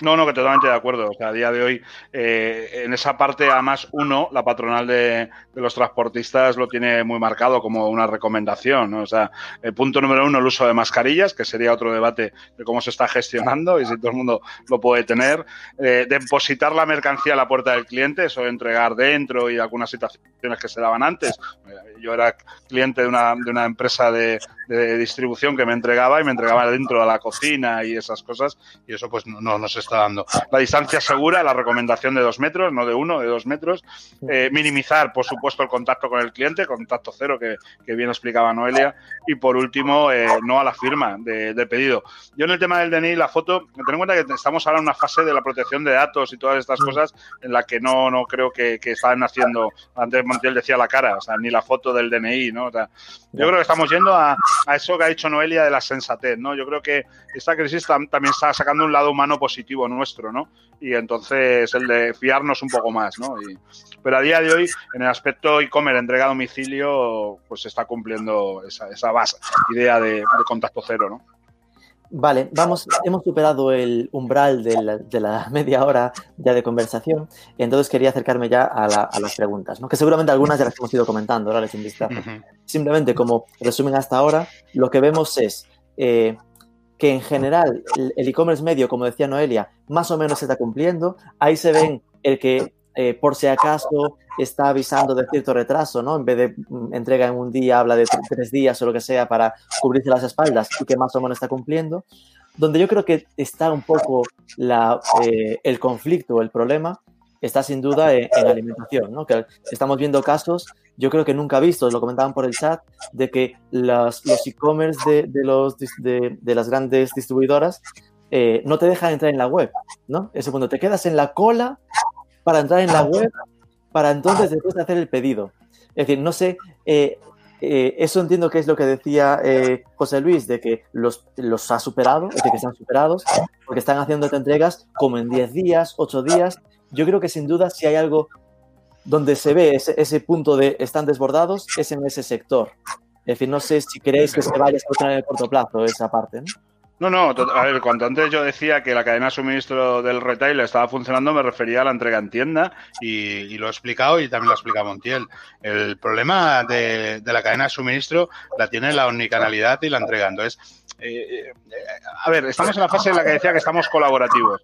No, no, que totalmente de acuerdo. O sea, a día de hoy, eh, en esa parte, además, uno, la patronal de, los transportistas lo tiene muy marcado como una recomendación. O sea, el punto número uno, el uso de mascarillas, que sería otro debate de cómo se está gestionando y si todo el mundo lo puede tener. Eh, depositar la mercancía a la puerta del cliente, eso de entregar dentro y algunas situaciones que se daban antes. Yo era cliente de una, de una empresa de, distribución que me entregaba y me entregaba dentro de la cocina y esas cosas y eso pues no, no dando. La distancia segura, la recomendación de dos metros, no de uno, de dos metros. Eh, minimizar, por supuesto, el contacto con el cliente, contacto cero que, que bien explicaba Noelia. Y por último, eh, no a la firma de, pedido. Yo en el tema del DNI, la foto, ten en cuenta que estamos ahora en una fase de la protección de datos y todas estas cosas en la que no, no creo que, que están haciendo, antes Montiel decía la cara, o sea, ni la foto del DNI, ¿no? O sea, yo creo que estamos yendo a, a eso que ha dicho Noelia de la sensatez, ¿no? Yo creo que esta crisis también está sacando un lado humano positivo nuestro, ¿no? Y entonces el de fiarnos un poco más, ¿no? pero a día de hoy, en el aspecto e-commerce entrega a domicilio, pues se está cumpliendo esa, esa base, idea de, contacto cero, ¿no? Vale, vamos, hemos superado el umbral de la, media hora ya de conversación, entonces quería acercarme ya a, las preguntas, ¿no? que seguramente algunas de las que hemos ido comentando, ahora les un vistazo. Simplemente como resumen hasta ahora, lo que vemos es eh, que en general el e-commerce medio, como decía Noelia, más o menos se está cumpliendo. Ahí se ven el que eh, por si acaso está avisando de cierto retraso, ¿no? En vez de mm, entrega en un día, habla de tres días o lo que sea para cubrirse las espaldas y que más o menos está cumpliendo. Donde yo creo que está un poco la, eh, el conflicto, el problema, está sin duda en, alimentación, ¿no? Que estamos viendo casos, yo creo que nunca visto, lo comentaban por el chat, de que los e-commerce de, de, los, de, de, las grandes distribuidoras eh, no te dejan entrar en la web, ¿no? Eso cuando te quedas en la cola para entrar en la web, para entonces después hacer el pedido. Es decir, no sé, eh, eh, eso entiendo que es lo que decía eh, José Luis, de que los, los ha superado, decir, que están superados, porque están haciendo entregas como en 10 días, 8 días. Yo creo que sin duda si hay algo donde se ve ese, ese punto de están desbordados, es en ese sector. Es decir, no sé si creéis que se vaya a solucionar en el corto plazo esa parte. ¿no? No, no, a ver, cuando antes yo decía que la cadena de suministro del retail estaba funcionando, me refería a la entrega en tienda y, lo he explicado y también lo ha explicado Montiel. El problema de, la cadena de suministro la tiene la omnicanalidad y la entrega. Entonces, eh, eh, a ver, estamos en la fase en la que decía que estamos colaborativos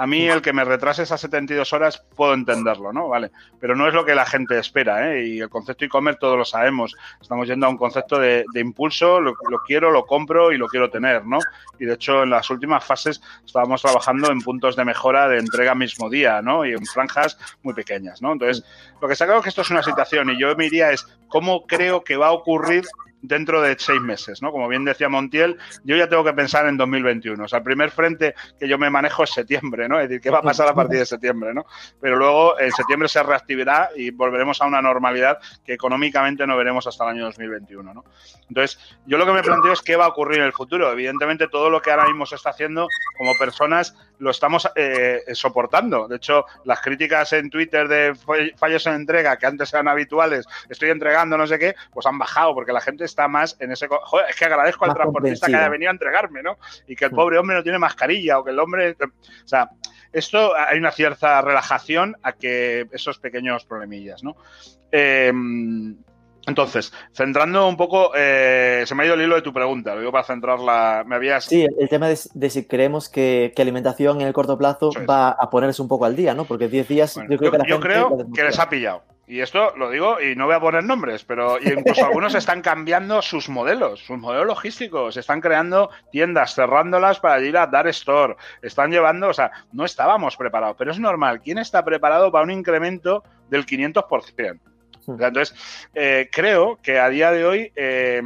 a mí el que me retrase esas 72 horas puedo entenderlo, ¿no? Vale, pero no es lo que la gente espera, ¿eh? Y el concepto e-commerce todos lo sabemos. Estamos yendo a un concepto de, impulso, lo, quiero, lo compro y lo quiero tener, ¿no? Y de hecho en las últimas fases estábamos trabajando en puntos de mejora de entrega mismo día, ¿no? Y en franjas muy pequeñas, ¿no? Entonces, lo que está claro es que esto es una situación y yo me diría es cómo creo que va a ocurrir dentro de seis meses, ¿no? Como bien decía Montiel, yo ya tengo que pensar en 2021. O sea, el primer frente que yo me manejo es septiembre, ¿no? Es decir, ¿qué va a pasar a partir de septiembre, ¿no? Pero luego en septiembre se reactivará y volveremos a una normalidad que económicamente no veremos hasta el año 2021, ¿no? Entonces, yo lo que me planteo es qué va a ocurrir en el futuro. Evidentemente, todo lo que ahora mismo se está haciendo como personas lo estamos eh, soportando. De hecho, las críticas en Twitter de fallos en entrega, que antes eran habituales, estoy entregando no sé qué, pues han bajado porque la gente está más en ese... Joder, es que agradezco al transportista que haya venido a entregarme, ¿no? Y que el pobre hombre no tiene mascarilla o que el hombre... O sea, esto hay una cierta relajación a que esos pequeños problemillas, ¿no? Eh, entonces, centrando un poco, eh, se me ha ido el hilo de tu pregunta, lo digo para centrarla, me habías... Sí, el tema de, si creemos que, alimentación en el corto plazo va a ponerse un poco al día, ¿no? Porque 10 días... yo creo, que, yo creo que les ha pillado. Y esto lo digo y no voy a poner nombres, pero incluso algunos están cambiando sus modelos, sus modelos logísticos, están creando tiendas, cerrándolas para ir a dar store, están llevando, o sea, no estábamos preparados, pero es normal, ¿quién está preparado para un incremento del 500%? Entonces, eh, creo que a día de hoy eh,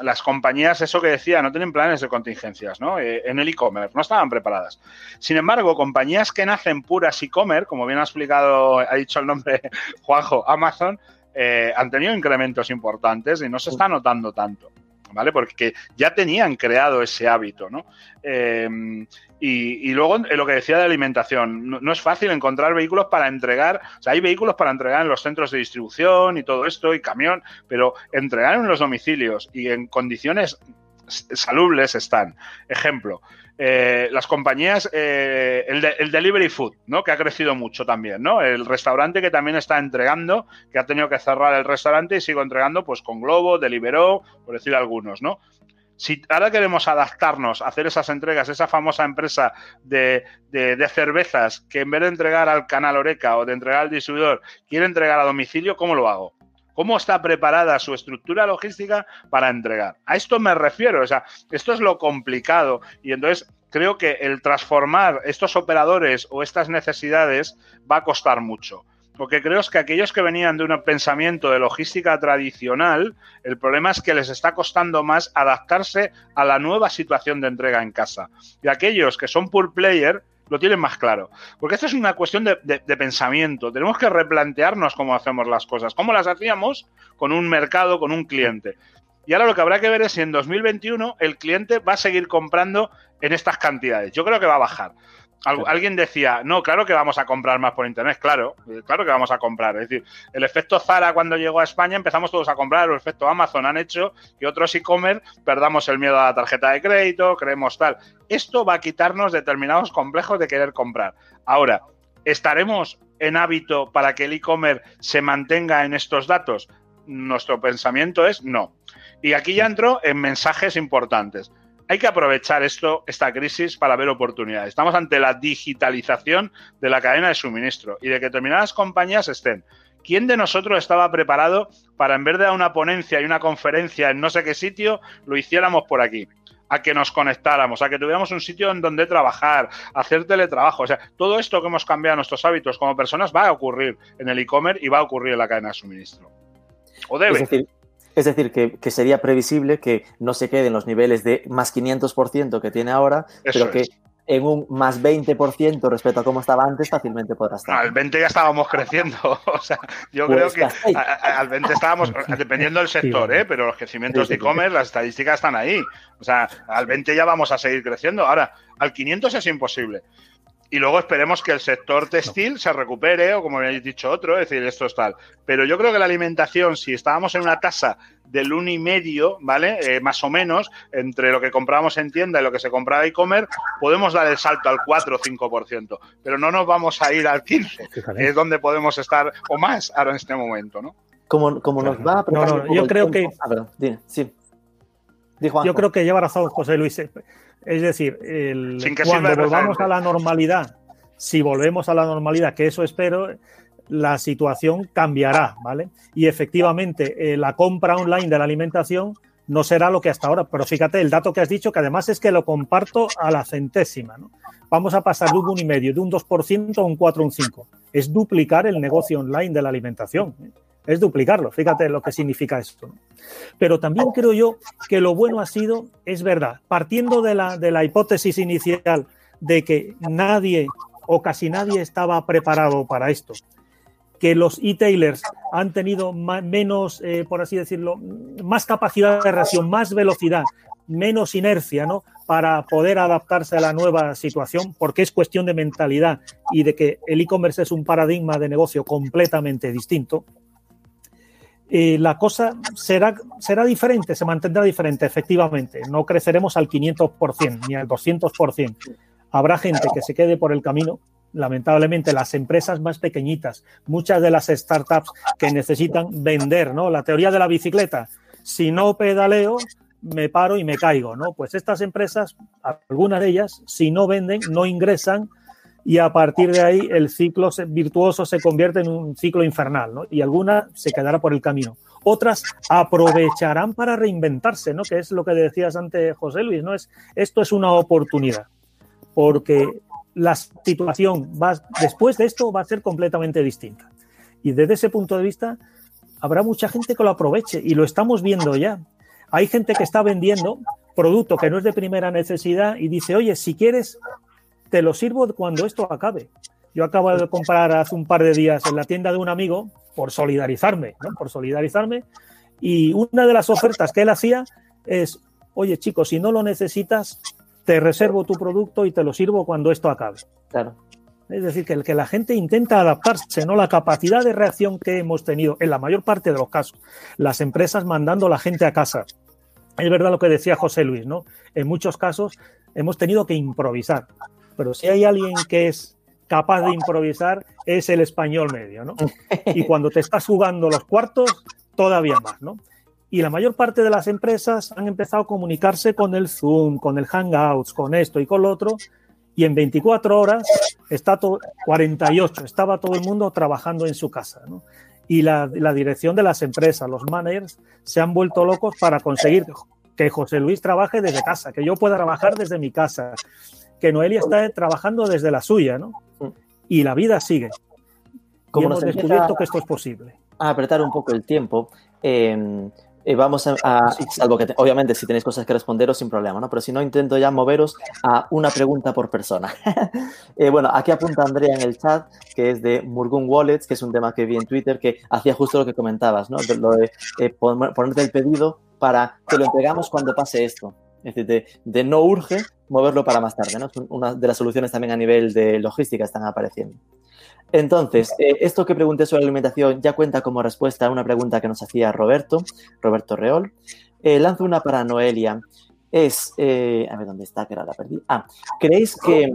las compañías, eso que decía, no tienen planes de contingencias ¿no? Eh, en el e-commerce, no estaban preparadas. Sin embargo, compañías que nacen puras e-commerce, como bien ha explicado, ha dicho el nombre Juanjo, Amazon, han tenido incrementos importantes y no se está notando tanto. ¿Vale? Porque ya tenían creado ese hábito, ¿no? Em, y, luego lo que decía de alimentación, no, es fácil encontrar vehículos para entregar, o sea, hay vehículos para entregar en los centros de distribución y todo esto, y camión, pero entregar en los domicilios y en condiciones salubles están. Ejemplo, eh, las compañías, eh, el, delivery food, ¿no? Que ha crecido mucho también, ¿no? El restaurante que también está entregando, que ha tenido que cerrar el restaurante y sigo entregando, pues con Globo, Deliveroo, por decir algunos, ¿no? Si ahora queremos adaptarnos a hacer esas entregas, esa famosa empresa de, de, cervezas que en vez de entregar al canal Oreca o de entregar al distribuidor, quiere entregar a domicilio, ¿cómo lo hago? ¿Cómo está preparada su estructura logística para entregar? A esto me refiero, o sea, esto es lo complicado y entonces creo que el transformar estos operadores o estas necesidades va a costar mucho. Lo que creo que aquellos que venían de un pensamiento de logística tradicional, el problema es que les está costando más adaptarse a la nueva situación de entrega en casa. Y aquellos que son pure player, lo tienen más claro. Porque esto es una cuestión de, pensamiento. Tenemos que replantearnos cómo hacemos las cosas, cómo las hacíamos con un mercado, con un cliente. Y ahora lo que habrá que ver es si en 2021 el cliente va a seguir comprando en estas cantidades. Yo creo que va a bajar. Alguien decía, no, claro que vamos a comprar más por internet, claro, eh, claro que vamos a comprar. Es decir, el efecto Zara cuando llegó a España empezamos todos a comprar, el efecto Amazon han hecho que otros e-commerce perdamos el miedo a la tarjeta de crédito, creemos tal. Esto va a quitarnos determinados complejos de querer comprar. Ahora, ¿estaremos en hábito para que el e-commerce se mantenga en estos datos? Nuestro pensamiento es no. Y aquí ya entro en mensajes importantes hay que aprovechar esto, esta crisis para ver oportunidades. Estamos ante la digitalización de la cadena de suministro y de que determinadas compañías estén. ¿Quién de nosotros estaba preparado para en vez de dar una ponencia y una conferencia en no sé qué sitio, lo hiciéramos por aquí? a que nos conectáramos, a que tuviéramos un sitio en donde trabajar, hacer teletrabajo. O sea, todo esto que hemos cambiado nuestros hábitos como personas va a ocurrir en el e-commerce y va a ocurrir en la cadena de suministro. O debe. Es decir, que, sería previsible que no se queden los niveles de más 500% que tiene ahora, pero que en un más 20% respecto a cómo estaba antes, fácilmente podrá estar. Al 20 ya estábamos creciendo. o sea, yo creo pues que al 20 estábamos, dependiendo del sector, ¿eh? pero los crecimientos de e-commerce, las estadísticas están ahí. O sea, al 20 ya vamos a seguir creciendo. Ahora, al 500 es imposible y luego esperemos que el sector textil se recupere, o como habéis dicho otro, es decir, esto es tal. Pero yo creo que la alimentación, si estábamos en una tasa del 1,5, ¿vale? Eh, más o menos, entre lo que comprábamos en tienda y lo que se compraba e-commerce, podemos dar el salto al 4 o 5%, pero no nos vamos a ir al 15, que es donde podemos estar, o más ahora en este momento, ¿no? Como, como nos va a no, no, yo creo que... Ah, sí. Yo creo que lleva razón José Luis. Es decir, el, cuando volvamos a la normalidad si volvemos a la normalidad, que eso espero, la situación cambiará, ¿vale? Y efectivamente, eh, la compra online de la alimentación no será lo que hasta ahora, pero fíjate, el dato que has dicho, que además es que lo comparto a la centésima, ¿no? Vamos a pasar de un 1,5, de un 2% a un 4, un 5. Es duplicar el negocio online de la alimentación. ¿eh? Es duplicarlo, fíjate lo que significa esto. Pero también creo yo que lo bueno ha sido, es verdad, partiendo de la, de la hipótesis inicial de que nadie o casi nadie estaba preparado para esto, que los e-tailers han tenido menos, eh, por así decirlo, más capacidad de reacción, más velocidad, menos inercia, ¿no? Para poder adaptarse a la nueva situación, porque es cuestión de mentalidad y de que el e-commerce es un paradigma de negocio completamente distinto. Eh, la cosa será, será diferente, se mantendrá diferente, efectivamente. No creceremos al 500% ni al 200%. Habrá gente que se quede por el camino, lamentablemente las empresas más pequeñitas, muchas de las startups que necesitan vender, ¿no? La teoría de la bicicleta. Si no pedaleo, me paro y me caigo, ¿no? Pues estas empresas, algunas de ellas, si no venden, no ingresan y a partir de ahí el ciclo virtuoso se convierte en un ciclo infernal, ¿no? Y alguna se quedará por el camino. Otras aprovecharán para reinventarse, ¿no? Que es lo que decías antes, José Luis, ¿no? Es, esto es una oportunidad, porque la situación va, después de esto va a ser completamente distinta. Y desde ese punto de vista, habrá mucha gente que lo aproveche y lo estamos viendo ya. Hay gente que está vendiendo producto que no es de primera necesidad y dice, oye, si quieres, te lo sirvo cuando esto acabe. Yo acabo de comprar hace un par de días en la tienda de un amigo por solidarizarme, ¿no? Por solidarizarme. Y una de las ofertas que él hacía es, oye, chicos, si no lo necesitas, te reservo tu producto y te lo sirvo cuando esto acabe. Claro. Es decir, que, que la gente intenta adaptarse, ¿no? La capacidad de reacción que hemos tenido en la mayor parte de los casos, las empresas mandando a la gente a casa. Es verdad lo que decía José Luis, ¿no? En muchos casos hemos tenido que improvisar. Pero si hay alguien que es capaz de improvisar, es el español medio, ¿no? Y cuando te estás jugando los cuartos, todavía más, ¿no? Y la mayor parte de las empresas han empezado a comunicarse con el Zoom, con el Hangouts, con esto y con lo otro. Y en 24 horas, está todo, 48, estaba todo el mundo trabajando en su casa. Y la, la dirección de las empresas, los managers, se han vuelto locos para conseguir que José Luis trabaje desde casa, que yo pueda trabajar desde mi casa, que Noelia está trabajando desde la suya, ¿no? Y la vida sigue. Como hemos descubierto que esto es posible. A apretar un poco el tiempo, eh, eh, vamos a, salvo que obviamente si tenéis cosas que responderos sin problema, ¿no? Pero si no, intento ya moveros a una pregunta por persona. Eh, bueno, aquí apunta Andrea en el chat, que es de Murgun Wallets, que es un tema que vi en Twitter, que hacía justo lo que comentabas, ¿no? De, lo de eh, ponerte el pedido para que lo entregamos cuando pase esto. Es decir, de, no urge moverlo para más tarde, ¿no? Una de las soluciones también a nivel de logística están apareciendo. Entonces, eh, esto que pregunté sobre alimentación ya cuenta como respuesta a una pregunta que nos hacía Roberto, Roberto Reol. Eh, lanzo una para Noelia. Es, eh, a ver, ¿dónde está? Que ahora la perdí. Ah, ¿creéis que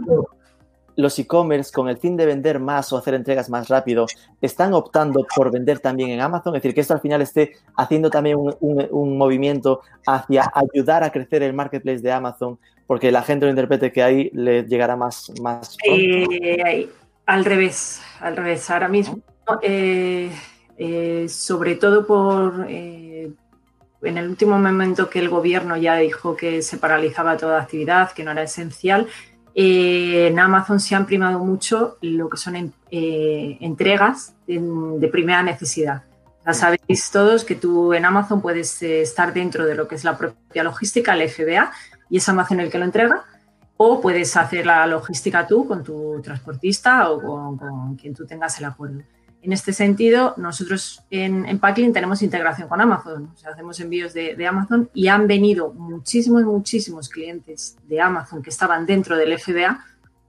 los e-commerce, con el fin de vender más o hacer entregas más rápido, están optando por vender también en Amazon? Es decir, que esto al final esté haciendo también un, movimiento hacia ayudar a crecer el marketplace de Amazon, porque la gente lo interprete que ahí le llegará más. más al revés, al revés. Ahora mismo, eh, eh, sobre todo por eh, en el último momento que el gobierno ya dijo que se paralizaba toda actividad, que no era esencial, en Amazon se han primado mucho lo que son entregas de, primera necesidad. Ya sabéis todos que tú en Amazon puedes estar dentro de lo que es la propia logística, el FBA, y es Amazon el que lo entrega o puedes hacer la logística tú con tu transportista o con, quien tú tengas el acuerdo. En este sentido, nosotros en, en tenemos integración con Amazon, o sea, hacemos envíos de, Amazon y han venido muchísimos, muchísimos clientes de Amazon que estaban dentro del FBA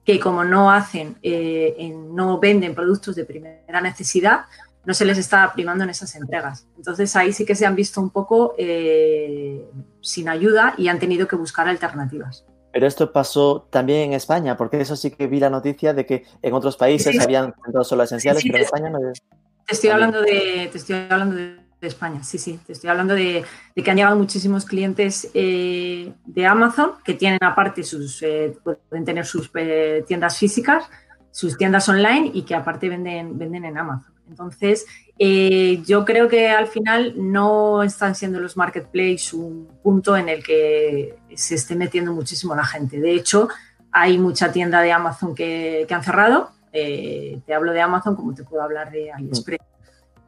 que como no hacen, eh, no venden productos de primera necesidad, no se les está primando en esas entregas. Entonces ahí sí que se han visto un poco eh, sin ayuda y han tenido que buscar alternativas. Pero esto pasó también en España, porque eso sí que vi la noticia de que en otros países habían centrado solo esenciales, pero en España no. Te estoy hablando de, te estoy hablando de, España, sí, sí. Te estoy hablando de, que han llegado muchísimos clientes eh, de Amazon que tienen aparte sus, eh, pueden tener sus eh, tiendas físicas, sus tiendas online y que aparte venden, venden en Amazon. Entonces, eh, yo creo que al final no están siendo los marketplaces un punto en el que se esté metiendo muchísimo la gente. De hecho, hay mucha tienda de Amazon que, han cerrado. Eh, te hablo de Amazon como te puedo hablar de AliExpress.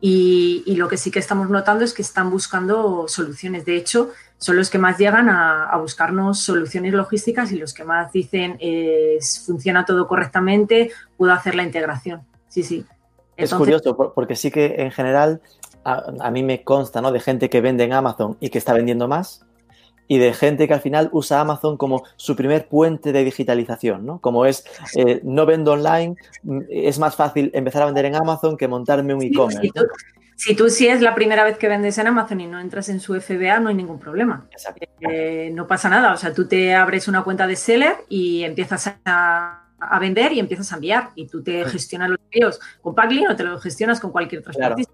Y, y, lo que sí que estamos notando es que están buscando soluciones. De hecho, son los que más llegan a, buscarnos soluciones logísticas y los que más dicen eh, funciona todo correctamente, puedo hacer la integración. Sí, sí. Es curioso porque sí que en general a, mí me consta ¿no? de gente que vende en Amazon y que está vendiendo más y de gente que al final usa Amazon como su primer puente de digitalización, ¿no? Como es, eh, no vendo online, mm, es más fácil empezar a vender en Amazon que montarme un e-commerce. Si tú sí es la primera vez que vendes en Amazon y no entras en su FBA, no hay ningún problema. Eh, no pasa nada. O sea, tú te abres una cuenta de seller y empiezas a, vender y empiezas a enviar. Y tú te gestionas los envíos con Packlin o te los gestionas con cualquier transportista.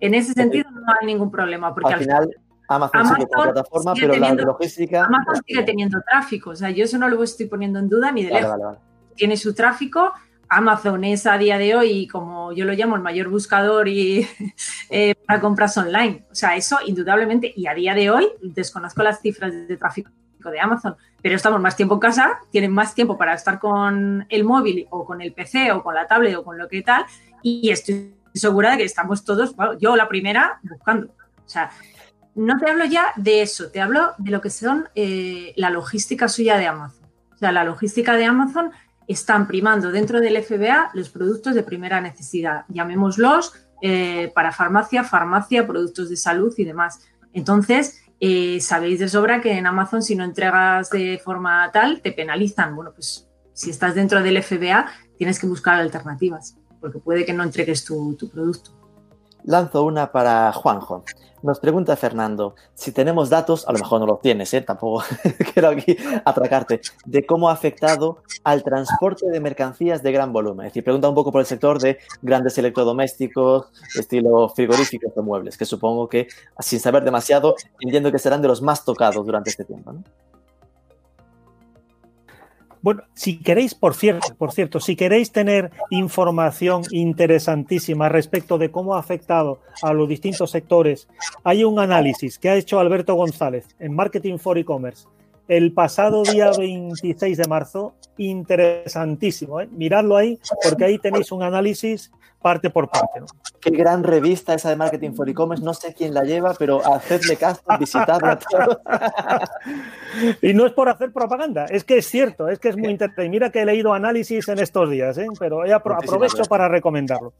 En ese sentido no hay ningún problema. Porque al, final, Amazon, sigue como plataforma, pero la logística. Amazon sigue teniendo tráfico. O sea, yo eso no lo estoy poniendo en duda ni de lejos. Tiene su tráfico Amazon es a día de hoy, como yo lo llamo, el mayor buscador y, eh, para compras online. O sea, eso indudablemente, y a día de hoy desconozco las cifras de tráfico de Amazon, pero estamos más tiempo en casa, tienen más tiempo para estar con el móvil o con el PC o con la tablet o con lo que tal, y estoy segura de que estamos todos, yo la primera, buscando. O sea, no te hablo ya de eso, te hablo de lo que son eh, la logística suya de Amazon. O sea, la logística de Amazon están primando dentro del FBA los productos de primera necesidad, llamémoslos eh, para farmacia, farmacia, productos de salud y demás. Entonces, eh, sabéis de sobra que en Amazon si no entregas de forma tal, te penalizan. Bueno, pues si estás dentro del FBA, tienes que buscar alternativas, porque puede que no entregues tu producto. Lanzo una para Juanjo. Nos pregunta Fernando, si tenemos datos, a lo mejor no los tienes, ¿eh? tampoco quiero aquí atracarte, de cómo ha afectado al transporte de mercancías de gran volumen. Es decir, pregunta un poco por el sector de grandes electrodomésticos, estilo frigoríficos o muebles, que supongo que, sin saber demasiado, entiendo que serán de los más tocados durante este tiempo. Bueno, si queréis, por cierto, por cierto, si queréis tener información interesantísima respecto de cómo ha afectado a los distintos sectores, hay un análisis que ha hecho Alberto González en Marketing for E-Commerce el pasado día 26 de marzo, interesantísimo. ¿eh? Miradlo ahí porque ahí tenéis un análisis parte por parte. Qué gran revista esa de Marketing for E-Commerce. No sé quién la lleva, pero hacedle caso, visitadla. y no es por hacer propaganda, es que es cierto, es que es muy interesante. Mira que he leído análisis en estos días, ¿eh? pero aprovecho para recomendarlo.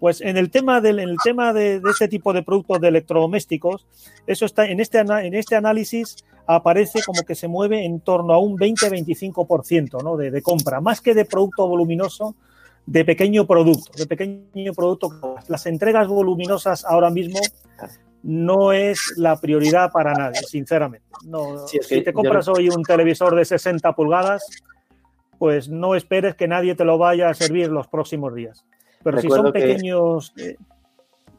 Pues en el tema, del, el tema de, este tipo de productos de electrodomésticos, eso está en este, en este análisis aparece como que se mueve en torno a un 20-25% ¿no? de, de compra, más que de producto voluminoso, de pequeño producto, de pequeño producto. Las entregas voluminosas ahora mismo no es la prioridad para nadie, sinceramente. No, si te compras hoy un televisor de 60 pulgadas, pues no esperes que nadie te lo vaya a servir los próximos días. Pero si son pequeños... Eh,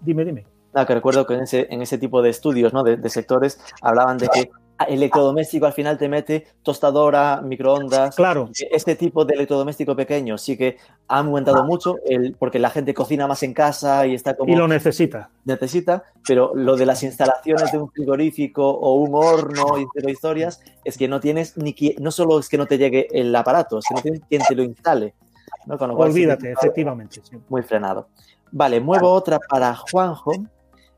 dime, dime. Ah, que recuerdo que en ese, en ese tipo de estudios ¿no? de, de sectores hablaban de que electrodoméstico al final te mete tostadora, microondas. Claro. Este tipo de electrodoméstico pequeño sí que ha aumentado mucho el, porque la gente cocina más en casa y está como. Y lo necesita. Necesita, pero lo de las instalaciones de un frigorífico o un horno y de historias es que no tienes ni no solo es que no te llegue el aparato, es que no tienes quien te lo instale. Olvídate, efectivamente. Muy frenado. Vale, muevo otra para Juanjo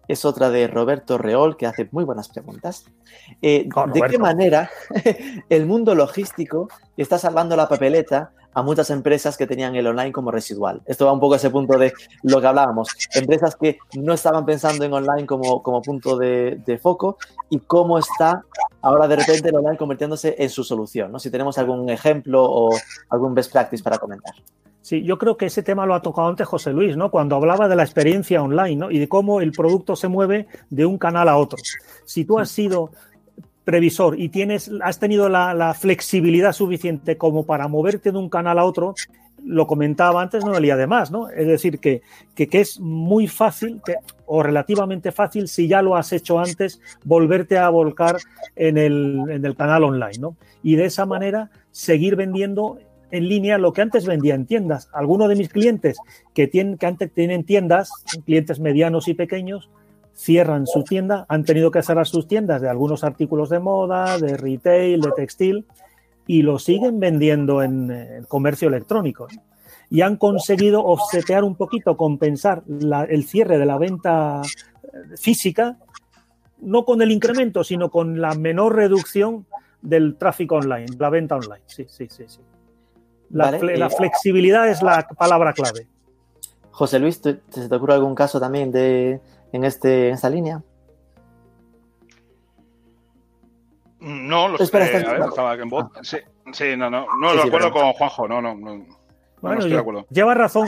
es otra de Roberto Reol, que hace muy buenas preguntas. Eh, ¿De qué manera el mundo logístico está salvando la papeleta a muchas empresas que tenían el online como residual? Esto va un poco a ese punto de lo que hablábamos. Empresas que no estaban pensando en online como, como punto de, de foco y cómo está ahora de repente el online convirtiéndose en su solución. ¿no? Si tenemos algún ejemplo o algún best practice para comentar. Sí, yo creo que ese tema lo ha tocado antes José Luis, ¿no? Cuando hablaba de la experiencia online, ¿no? Y de cómo el producto se mueve de un canal a otro. Si tú has sido previsor y tienes, has tenido la, flexibilidad suficiente como para moverte de un canal a otro, lo comentaba antes no y además, ¿no? Es decir, que, que, es muy fácil o relativamente fácil si ya lo has hecho antes, volverte a volcar en el, en el canal online, ¿no? Y de esa manera seguir vendiendo en línea lo que antes vendía en tiendas. Algunos de mis clientes que, tienen, antes tienen tiendas, clientes medianos y pequeños, cierran su tienda, han tenido que cerrar sus tiendas de algunos artículos de moda, de retail, de textil, y lo siguen vendiendo en, comercio electrónico. Y han conseguido offsetear un poquito, compensar el cierre de la venta eh, física, no con el incremento, sino con la menor reducción del tráfico online, la venta online. Sí, sí, sí, sí. La, flexibilidad es la palabra clave. José Luis, ¿te, te ocurre algún caso también de, en, este, en esta línea? No, lo Espera, a ver, estaba en voz. Sí, sí, no, no, no, lo acuerdo con Juanjo, no, no, no, bueno, estoy de acuerdo. Lleva razón.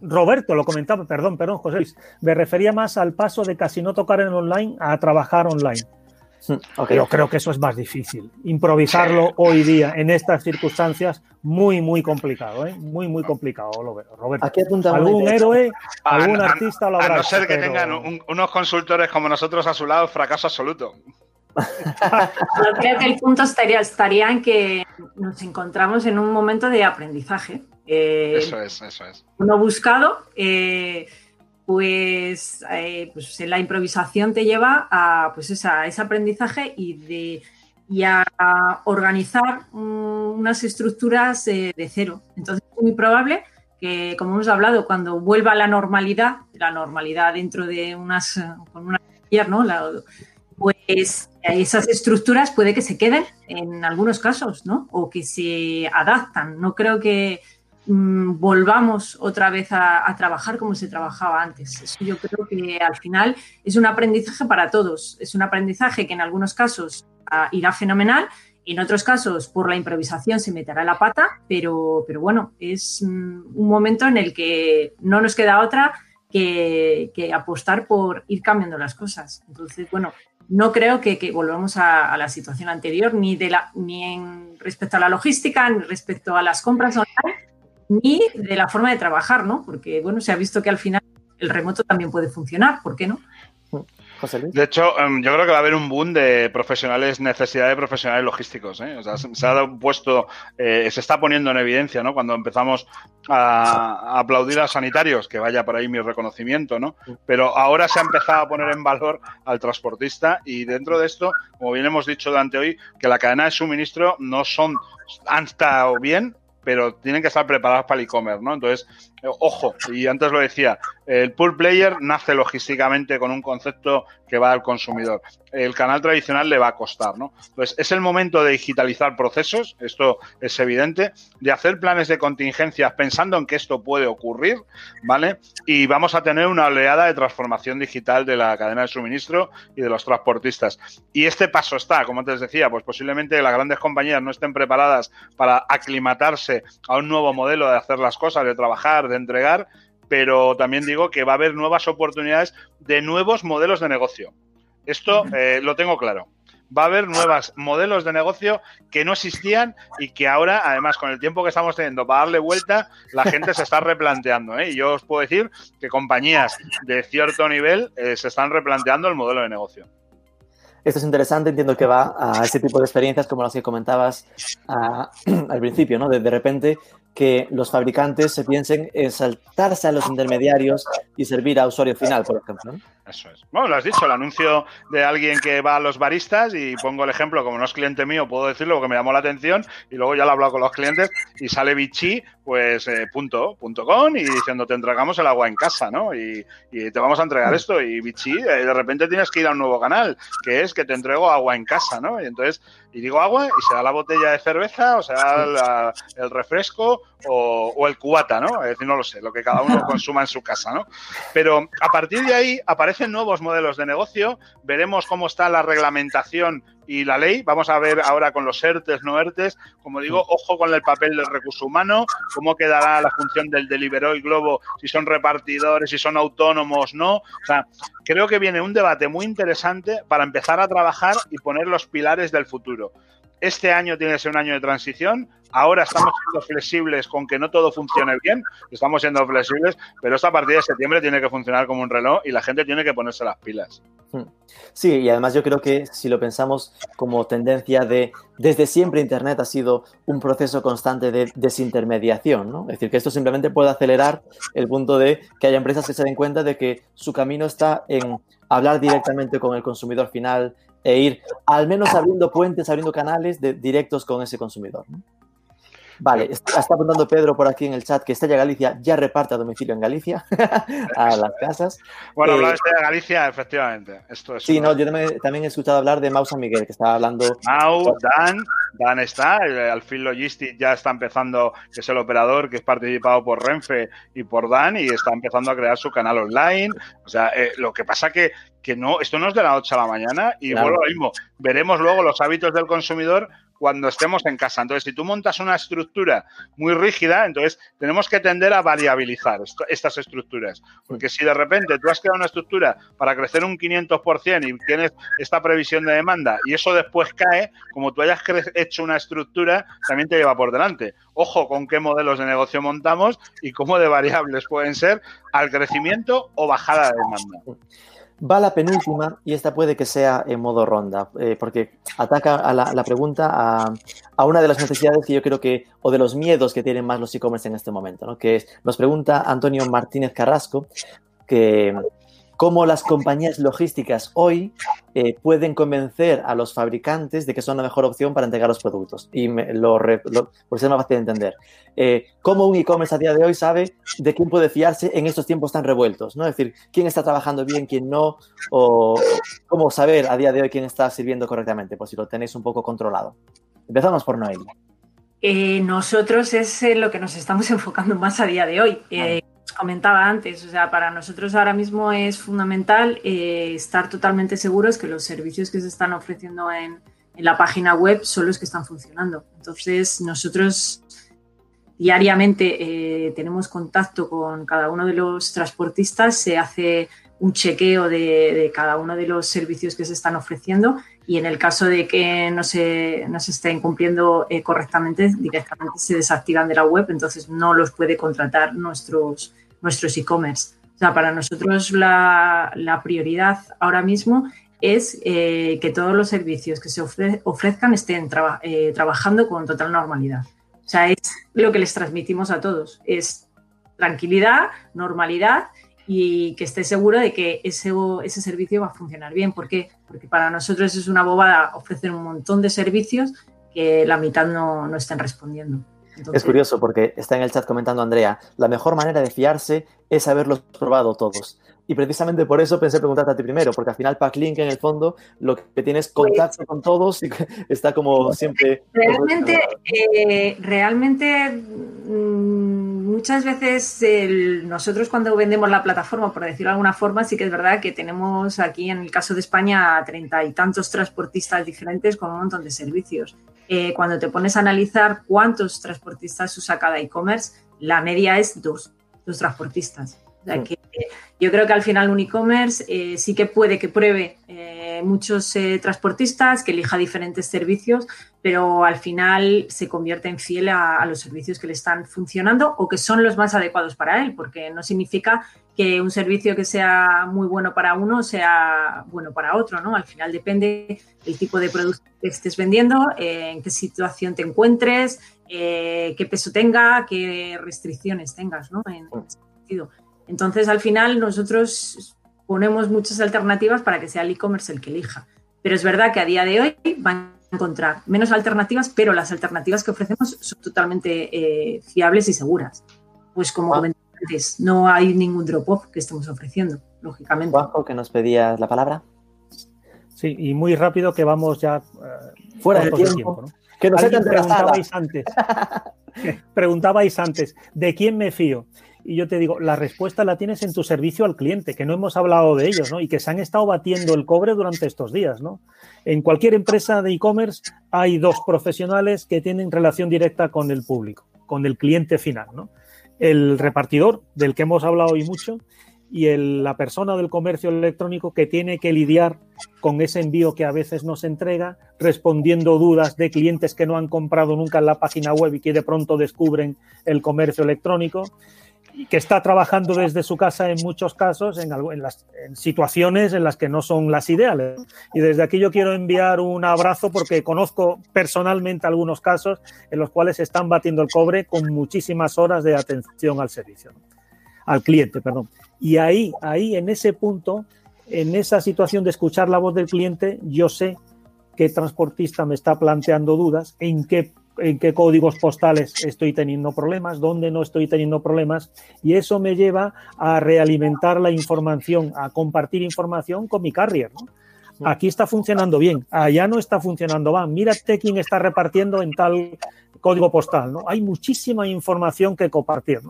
Roberto lo comentaba, perdón, perdón, José Luis. Me refería más al paso de casi no tocar en online a trabajar online. Yo creo que eso es más difícil. Improvisarlo hoy día en estas circunstancias, muy, muy complicado, ¿eh? Muy, muy complicado, lo veo. Roberto. ¿Algún héroe, algún artista lo habrá A no ser que tengan unos consultores como nosotros a su lado, fracaso absoluto. Yo creo que el punto estaría, estaría en que nos encontramos en un momento de aprendizaje. Eh, eso es, eso es. Uno buscado. Eh, pues, eh, pues la improvisación te lleva a, pues ese aprendizaje y, de, a organizar unas estructuras de cero. Entonces es muy probable que, como hemos hablado, cuando vuelva a la normalidad, la normalidad dentro de unas, con una pues esas estructuras puede que se queden en algunos casos, ¿no? O que se adaptan. No creo que, Mm, volvamos otra vez a, trabajar como se trabajaba antes. Yo creo que al final es un aprendizaje para todos. Es un aprendizaje que en algunos casos ah, irá fenomenal, en otros casos por la improvisación se meterá la pata, pero, pero bueno, es mm, un momento en el que no nos queda otra que, apostar por ir cambiando las cosas. Entonces, bueno, no creo que, volvamos a, la situación anterior, ni, de la, ni en respecto a la logística, ni respecto a las compras online, ni de la forma de trabajar, ¿no? Porque, bueno, se ha visto que al final el remoto también puede funcionar, ¿por qué no? De hecho, em, yo creo que va a haber un boom de profesionales, necesidad de profesionales logísticos. ¿eh? O sea, se, ha puesto, eh, se está poniendo en evidencia, ¿no? Cuando empezamos a, aplaudir a sanitarios, que vaya por ahí mi reconocimiento, ¿no? Pero ahora se ha empezado a poner en valor al transportista y dentro de esto, como bien hemos dicho durante hoy, que la cadena de suministro no son, han estado bien, pero tienen que estar preparados para el e-commerce, ¿no? Entonces, ojo, y antes lo decía, el pool player nace logísticamente con un concepto que va al consumidor. El canal tradicional le va a costar, ¿no? Entonces, es el momento de digitalizar procesos, esto es evidente, de hacer planes de contingencias pensando en que esto puede ocurrir, ¿vale? Y vamos a tener una oleada de transformación digital de la cadena de suministro y de los transportistas. Y este paso está, como antes decía, pues posiblemente las grandes compañías no estén preparadas para aclimatarse a un nuevo modelo de hacer las cosas, de trabajar, de entregar, pero también digo que va a haber nuevas oportunidades de nuevos modelos de negocio. Esto eh, lo tengo claro. Va a haber nuevos modelos de negocio que no existían y que ahora, además, con el tiempo que estamos teniendo para darle vuelta, la gente se está replanteando. ¿eh? Y yo os puedo decir que compañías de cierto nivel eh, se están replanteando el modelo de negocio. Esto es interesante, entiendo que va a ese tipo de experiencias como las que comentabas al principio, ¿no? de repente que los fabricantes se piensen en saltarse a los intermediarios y servir a usuario final, por ejemplo. Eso es. Bueno, lo has dicho, el anuncio de alguien que va a los baristas y pongo el ejemplo, como no es cliente mío, puedo decirlo porque me llamó la atención y luego ya lo he hablado con los clientes y sale Vichy, pues eh, punto, punto con y diciendo te entregamos el agua en casa, ¿no? Y, te vamos a entregar esto y Vichy, eh, de repente tienes que ir a un nuevo canal, que es que te entrego agua en casa, ¿no? Y entonces, y digo agua y se da la botella de cerveza o sea el refresco o, o, el cubata, ¿no? Es decir, no lo sé, lo que cada uno consuma en su casa, ¿no? Pero a partir de ahí aparece nuevos modelos de negocio, veremos cómo está la reglamentación y la ley. Vamos a ver ahora con los ERTES, no ERTES. Como digo, ojo con el papel del recurso humano, cómo quedará la función del Deliveroo y Globo, si son repartidores, si son autónomos, no. O sea, creo que viene un debate muy interesante para empezar a trabajar y poner los pilares del futuro. Este año tiene que ser un año de transición. Ahora estamos siendo flexibles con que no todo funcione bien. Estamos siendo flexibles, pero esta partida de septiembre tiene que funcionar como un reloj y la gente tiene que ponerse las pilas. Hmm. Sí, y además yo creo que si lo pensamos como tendencia de, desde siempre Internet ha sido un proceso constante de desintermediación, ¿no? Es decir, que esto simplemente puede acelerar el punto de que haya empresas que se den cuenta de que su camino está en hablar directamente con el consumidor final e ir al menos abriendo puentes, abriendo canales de, directos con ese consumidor. Vale, está, apuntando Pedro por aquí en el chat que Estella Galicia ya reparte a domicilio en Galicia a las casas. Bueno, hablar de Estella Galicia, efectivamente. Esto es sí, no, yo también, he escuchado hablar de Mau San Miguel, que estaba hablando. Mau, Dan, Dan está, Alfil Logistics ya está empezando, que es el operador que es participado por Renfe y por Dan, y está empezando a crear su canal online. O sea, eh, lo que pasa que, que no, esto no es de la noche a la mañana, y bueno, lo mismo. Veremos luego los hábitos del consumidor cuando estemos en casa. Entonces, si tú montas una estructura muy rígida, entonces tenemos que tender a variabilizar estas estructuras. Porque si de repente tú has creado una estructura para crecer un 500% y tienes esta previsión de demanda y eso después cae, como tú hayas hecho una estructura, también te lleva por delante. Ojo con qué modelos de negocio montamos y cómo de variables pueden ser al crecimiento o bajada de demanda. Va la penúltima y esta puede que sea en modo ronda, eh, porque ataca a la, pregunta a, una de las necesidades que yo creo que, o de los miedos que tienen más los e-commerce en este momento, ¿no? que es, nos pregunta Antonio Martínez Carrasco, que cómo las compañías logísticas hoy eh, pueden convencer a los fabricantes de que son la mejor opción para entregar los productos. Y me, lo, pues es más fácil de entender. Eh, ¿Cómo un e-commerce a día de hoy sabe de quién puede fiarse en estos tiempos tan revueltos? ¿no? Es decir, quién está trabajando bien, quién no, o cómo saber a día de hoy quién está sirviendo correctamente, pues si lo tenéis un poco controlado. Empezamos por Noelia. Eh, nosotros es lo que nos estamos enfocando más a día de hoy comentaba antes, o sea, para nosotros ahora mismo es fundamental eh, estar totalmente seguros que los servicios que se están ofreciendo en, la página web son los que están funcionando. Entonces, nosotros diariamente eh, tenemos contacto con cada uno de los transportistas, se hace un chequeo de, cada uno de los servicios que se están ofreciendo y en el caso de que no se, no se estén cumpliendo eh, correctamente, directamente se desactivan de la web, entonces no los puede contratar nuestros nuestros e-commerce. O sea, para nosotros la, prioridad ahora mismo es eh, que todos los servicios que se ofrezcan estén eh, trabajando con total normalidad. O sea, es lo que les transmitimos a todos, es tranquilidad, normalidad y que esté seguro de que ese, ese servicio va a funcionar bien. ¿Por qué? Porque para nosotros es una bobada ofrecer un montón de servicios que la mitad no, no estén respondiendo es curioso porque está en el chat comentando Andrea, la mejor manera de fiarse es haberlos probado todos. Y precisamente por eso pensé preguntarte a ti primero, porque al final Packlink en el fondo lo que tienes pues contacto con todos y está como siempre... Realmente, eh, realmente mm, muchas veces nosotros cuando vendemos la plataforma, por decirlo de alguna forma, sí que es verdad que tenemos aquí en el caso de España treinta y tantos transportistas diferentes con un montón de servicios. Eh, cuando te pones a analizar cuántos transportistas usa cada e-commerce, la media es dos, dos transportistas. O sea, que yo creo que al final un e-commerce eh, sí que puede que pruebe eh, muchos eh, transportistas, que elija diferentes servicios, pero al final se convierte en fiel a, los servicios que le están funcionando o que son los más adecuados para él, porque no significa que un servicio que sea muy bueno para uno sea bueno para otro, ¿no? Al final depende del tipo de producto que estés vendiendo, en qué situación te encuentres, qué peso tenga, qué restricciones tengas, ¿no? En, en ese sentido. Entonces, al final, nosotros ponemos muchas alternativas para que sea el e-commerce el que elija. Pero es verdad que a día de hoy van a encontrar menos alternativas, pero las alternativas que ofrecemos son totalmente eh, fiables y seguras. Pues como ah. antes, no hay ningún drop-off que estemos ofreciendo, lógicamente. Juanjo, que nos pedías la palabra. Sí, y muy rápido que vamos ya eh, fuera de tiempo. Que nos preguntabais antes. preguntabais antes, ¿de quién me fío? Y yo te digo, la respuesta la tienes en tu servicio al cliente, que no hemos hablado de ellos, ¿no? Y que se han estado batiendo el cobre durante estos días, ¿no? En cualquier empresa de e-commerce hay dos profesionales que tienen relación directa con el público, con el cliente final, ¿no? El repartidor, del que hemos hablado hoy mucho, y la persona del comercio electrónico que tiene que lidiar con ese envío que a veces nos entrega, respondiendo dudas de clientes que no han comprado nunca en la página web y que de pronto descubren el comercio electrónico que está trabajando desde su casa en muchos casos, en, las, situaciones en las que no son las ideales. Y desde aquí yo quiero enviar un abrazo porque conozco personalmente algunos casos en los cuales se están batiendo el cobre con muchísimas horas de atención al servicio, al cliente, perdón. Y ahí, ahí, en ese punto, en esa situación de escuchar la voz del cliente, yo sé qué transportista me está planteando dudas, en qué en qué códigos postales estoy teniendo problemas, dónde no estoy teniendo problemas, y eso me lleva a realimentar la información, a compartir información con mi carrier. Aquí está funcionando bien, allá no está funcionando bien. Mírate quién está repartiendo en tal código postal. ¿no? Hay muchísima información que compartir.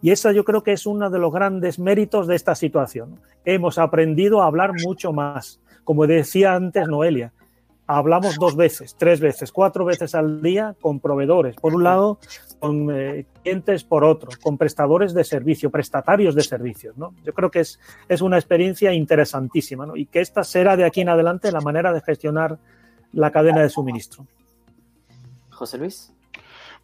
Y esa yo creo que es uno de los grandes méritos de esta situación. Hemos aprendido a hablar mucho más. Como decía antes Noelia, hablamos dos veces, tres veces, cuatro veces al día con proveedores, por un lado, con eh, clientes por otro, con prestadores de servicio, prestatarios de servicios. ¿no? Yo creo que es, es una experiencia interesantísima ¿no? y que esta será de aquí en adelante la manera de gestionar la cadena de suministro. José Luis.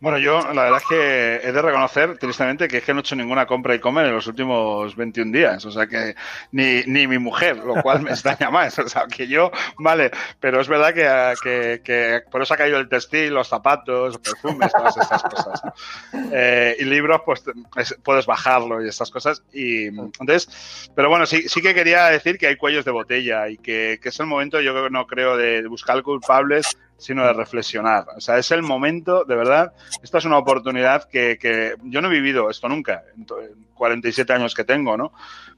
Bueno, yo la verdad es que he de reconocer, tristemente, que es que no he hecho ninguna compra y comer en los últimos 21 días. O sea que ni, ni mi mujer, lo cual me extraña más. O sea, que yo, vale, pero es verdad que, que, por eso ha caído el textil, los zapatos, perfumes, todas estas cosas. Eh, y libros, pues puedes bajarlo y estas cosas. Y entonces, pero bueno, sí, sí que quería decir que hay cuellos de botella y que, que es el momento, yo no creo, de buscar culpables sino de reflexionar. O sea, es el momento, de verdad, esta es una oportunidad que, que yo no he vivido esto nunca, en 47 años que tengo, ¿no?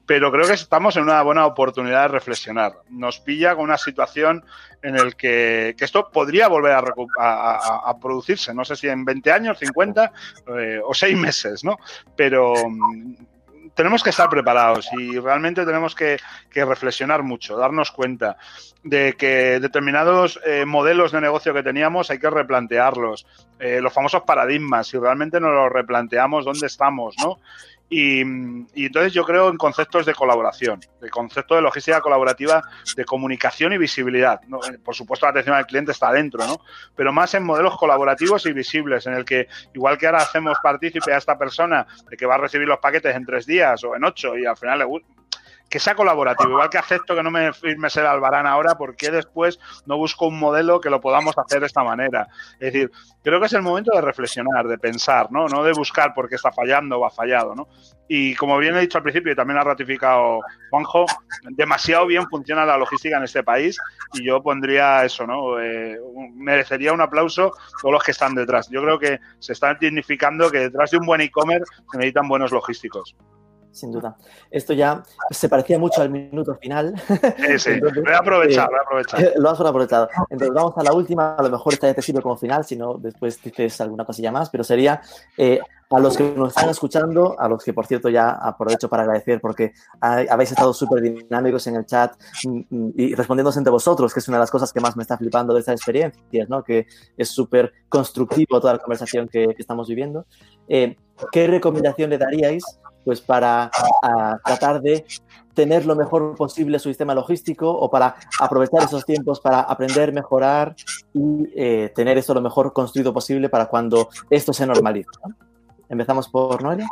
Pero creo que estamos en una buena oportunidad de reflexionar. Nos pilla con una situación en la que, que, esto podría volver a, a, a, producirse, no sé si en 20 años, 50 eh, o 6 meses, ¿no? Pero tenemos que estar preparados y realmente tenemos que, reflexionar mucho, darnos cuenta de que determinados eh, modelos de negocio que teníamos hay que replantearlos. Eh, los famosos paradigmas, si realmente nos los replanteamos, ¿dónde estamos? ¿no? Y, entonces yo creo en conceptos de colaboración, de concepto de logística colaborativa, de comunicación y visibilidad. Eh, por supuesto, la atención al cliente está dentro, ¿no? Pero más en modelos colaborativos y visibles, en el que, igual que ahora hacemos partícipe a esta persona de que va a recibir los paquetes en tres días o en ocho y al final le, que sea colaborativo. Igual que acepto que no me firme ser Albarán ahora, porque después no busco un modelo que lo podamos hacer de esta manera? Es decir, creo que es el momento de reflexionar, de pensar, ¿no? No de buscar por qué está fallando o ha fallado, ¿no? Y como bien he dicho al principio y también ha ratificado Juanjo, demasiado bien funciona la logística en este país y yo pondría eso, ¿no? Eh, merecería un aplauso todos los que están detrás. Yo creo que se está dignificando que detrás de un buen e-commerce se necesitan buenos logísticos sin duda. Esto ya se parecía mucho al minuto final. Sí, sí, lo he aprovechado, lo he aprovechado. Lo has aprovechado. Entonces vamos a la última, a lo mejor esta ya te sirve como final, si no después dices alguna cosilla más, pero sería eh, a los que nos están escuchando, a los que por cierto ya aprovecho para agradecer porque habéis estado súper dinámicos en el chat mm, mm, y respondiéndose entre vosotros, que es una de las cosas que más me está flipando de esta experiencia, ¿no? que es súper constructivo toda la conversación que, estamos viviendo. Eh, ¿Qué recomendación le daríais pues para tratar de tener lo mejor posible su sistema logístico o para aprovechar esos tiempos para aprender, mejorar y eh, tener esto lo mejor construido posible para cuando esto se normalice. Empezamos por Noelia.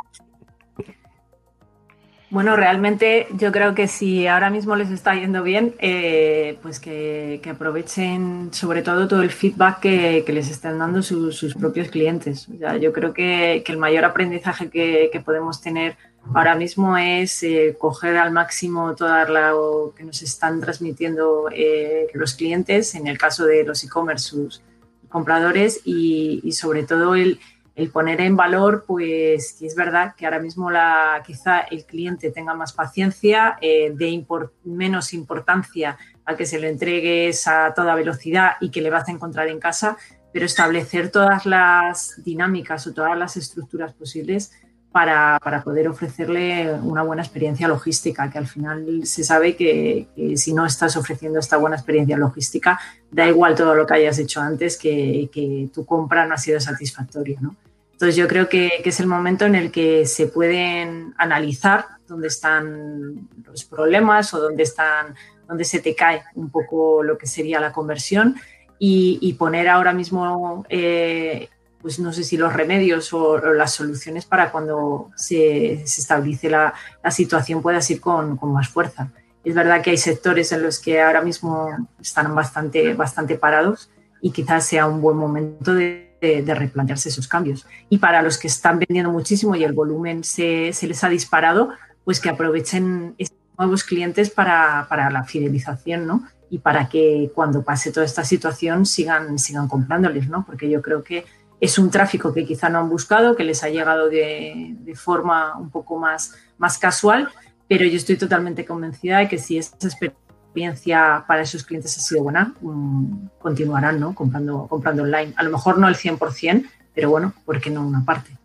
Bueno, realmente yo creo que si ahora mismo les está yendo bien, eh, pues que, aprovechen sobre todo todo el feedback que, les están dando sus propios clientes. yo creo que, el mayor aprendizaje que, podemos tener ahora mismo es eh, coger al máximo todo lo que nos están transmitiendo eh, los clientes, en el caso de los e-commerce, sus compradores, y sobre todo el el poner en valor, pues que es verdad que ahora mismo la, quizá el cliente tenga más paciencia, eh, de menos importancia a que se lo entregues a toda velocidad y que le vas a encontrar en casa, pero establecer todas las dinámicas o todas las estructuras posibles para, poder ofrecerle una buena experiencia logística, que al final se sabe que, si no estás ofreciendo esta buena experiencia logística, da igual todo lo que hayas hecho antes, que, tu compra no ha sido satisfactoria. ¿no? Entonces yo creo que, es el momento en el que se pueden analizar dónde están los problemas o dónde, están, dónde se te cae un poco lo que sería la conversión y, y poner ahora mismo... Eh, pues no sé si los remedios o, las soluciones para cuando se, estabilice la, situación puedas ir con, más fuerza. Es verdad que hay sectores en los que ahora mismo están bastante, bastante parados y quizás sea un buen momento de, replantearse esos cambios. Y para los que están vendiendo muchísimo y el volumen se, les ha disparado, pues que aprovechen estos nuevos clientes para, para la fidelización, ¿no? y para que cuando pase toda esta situación sigan, sigan comprándoles, ¿no? Porque yo creo que es un tráfico que quizá no han buscado, que les ha llegado de, forma un poco más, más casual, pero yo estoy totalmente convencida de que si esa experiencia para esos clientes ha sido buena, mm, continuarán ¿no? comprando, comprando online. A lo mejor no el 100%, pero bueno, ¿por qué no una parte?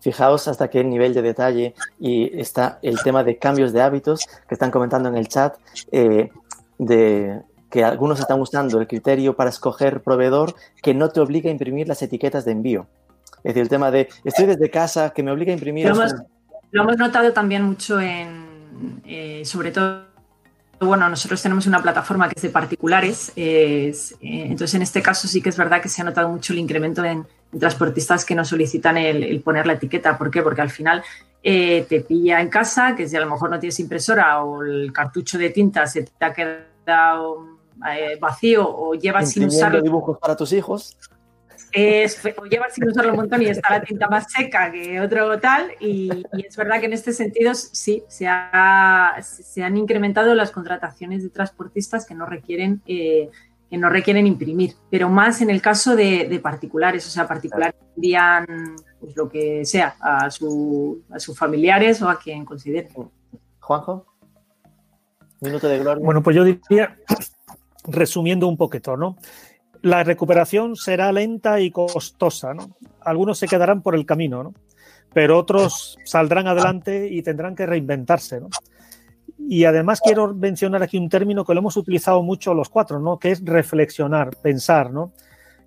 Fijaos hasta qué nivel de detalle y está el tema de cambios de hábitos que están comentando en el chat. Eh, de que algunos están usando el criterio para escoger proveedor que no te obliga a imprimir las etiquetas de envío. Es decir, el tema de estoy desde casa que me obliga a imprimir. Lo, hemos, notado también mucho en, eh, sobre todo, bueno, nosotros tenemos una plataforma que es de particulares, eh, entonces en este caso sí que es verdad que se ha notado mucho el incremento en, transportistas que nos solicitan el, poner la etiqueta. ¿Por qué? Porque al final eh, te pilla en casa, que si a lo mejor no tienes impresora o el cartucho de tinta se te ha quedado eh, vacío o llevas sin usarlo. dibujos para tus hijos? o llevas sin usarlo un montón y está la tinta más seca que otro tal. Y, es verdad que en este sentido sí, se, se, han incrementado las contrataciones de transportistas que no requieren. Eh, que no requieren imprimir, pero más en el caso de, particulares, o sea, particulares envían pues, lo que sea a, su, a sus familiares o a quien consideren. Juanjo, minuto de gloria. Bueno, pues yo diría, resumiendo un poquito, ¿no? La recuperación será lenta y costosa, ¿no? Algunos se quedarán por el camino, ¿no? Pero otros saldrán adelante y tendrán que reinventarse, ¿no? Y además quiero mencionar aquí un término que lo hemos utilizado mucho los cuatro, ¿no? Que es reflexionar, pensar, ¿no?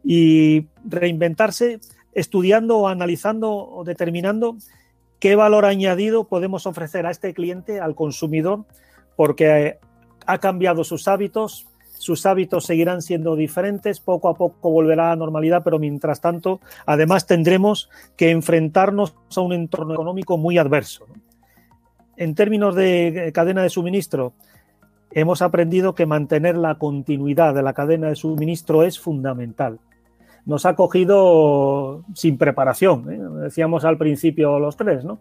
Y reinventarse estudiando o analizando o determinando qué valor añadido podemos ofrecer a este cliente, al consumidor, porque ha cambiado sus hábitos, sus hábitos seguirán siendo diferentes, poco a poco volverá a la normalidad, pero mientras tanto, además tendremos que enfrentarnos a un entorno económico muy adverso. En términos de cadena de suministro, hemos aprendido que mantener la continuidad de la cadena de suministro es fundamental nos ha cogido sin preparación, ¿eh? decíamos al principio los tres, ¿no?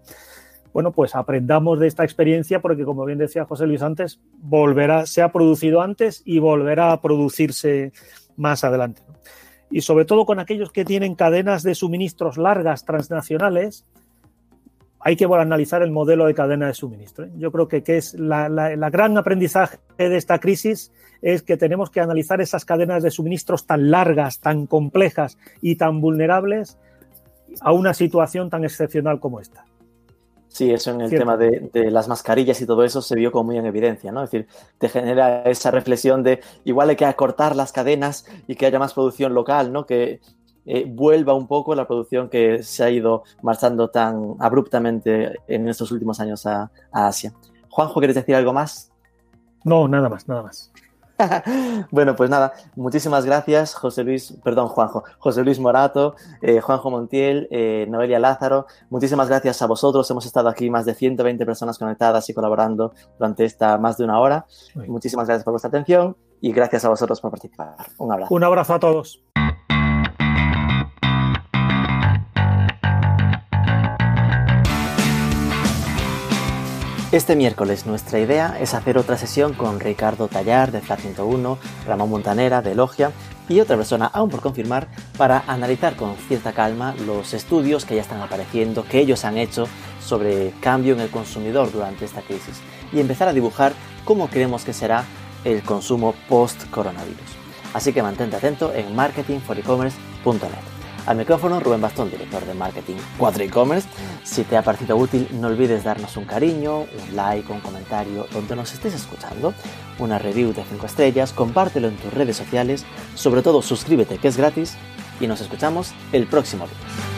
Bueno, pues aprendamos de esta experiencia porque, como bien decía José Luis antes, volverá, se ha producido antes y volverá a producirse más adelante. Y sobre todo con aquellos que tienen cadenas de suministros largas transnacionales, hay que analizar el modelo de cadena de suministro. ¿eh? Yo creo que, es la, la, gran aprendizaje de esta crisis es que tenemos que analizar esas cadenas de suministros tan largas, tan complejas y tan vulnerables a una situación tan excepcional como esta. Sí, eso en el tema de, las mascarillas y todo eso se vio como muy en evidencia, ¿no? Es decir, te genera esa reflexión de igual hay que acortar las cadenas y que haya más producción local, ¿no? Que eh, vuelva un poco la producción que se ha ido marchando tan abruptamente en estos últimos años a Asia. Juanjo, ¿quieres decir algo más? No, nada más, nada más. bueno, pues nada, muchísimas gracias, José Luis, perdón, Juanjo, José Luis Morato, eh, Juanjo Montiel, eh, Noelia Lázaro, muchísimas gracias a vosotros. Hemos estado aquí más de 120 personas conectadas y colaborando durante esta más de una hora. Muchísimas gracias por vuestra atención y gracias a vosotros por participar. Un abrazo. Un abrazo a todos. Este miércoles nuestra idea es hacer otra sesión con Ricardo Tallar de FLA 101, Ramón Montanera de Logia y otra persona aún por confirmar para analizar con cierta calma los estudios que ya están apareciendo, que ellos han hecho sobre cambio en el consumidor durante esta crisis y empezar a dibujar cómo creemos que será el consumo post-coronavirus. Así que mantente atento en marketingforecommerce.net. Al micrófono Rubén Bastón, director de marketing 4 e-commerce. Si te ha parecido útil, no olvides darnos un cariño, un like, un comentario donde nos estés escuchando, una review de 5 estrellas, compártelo en tus redes sociales, sobre todo suscríbete que es gratis y nos escuchamos el próximo día.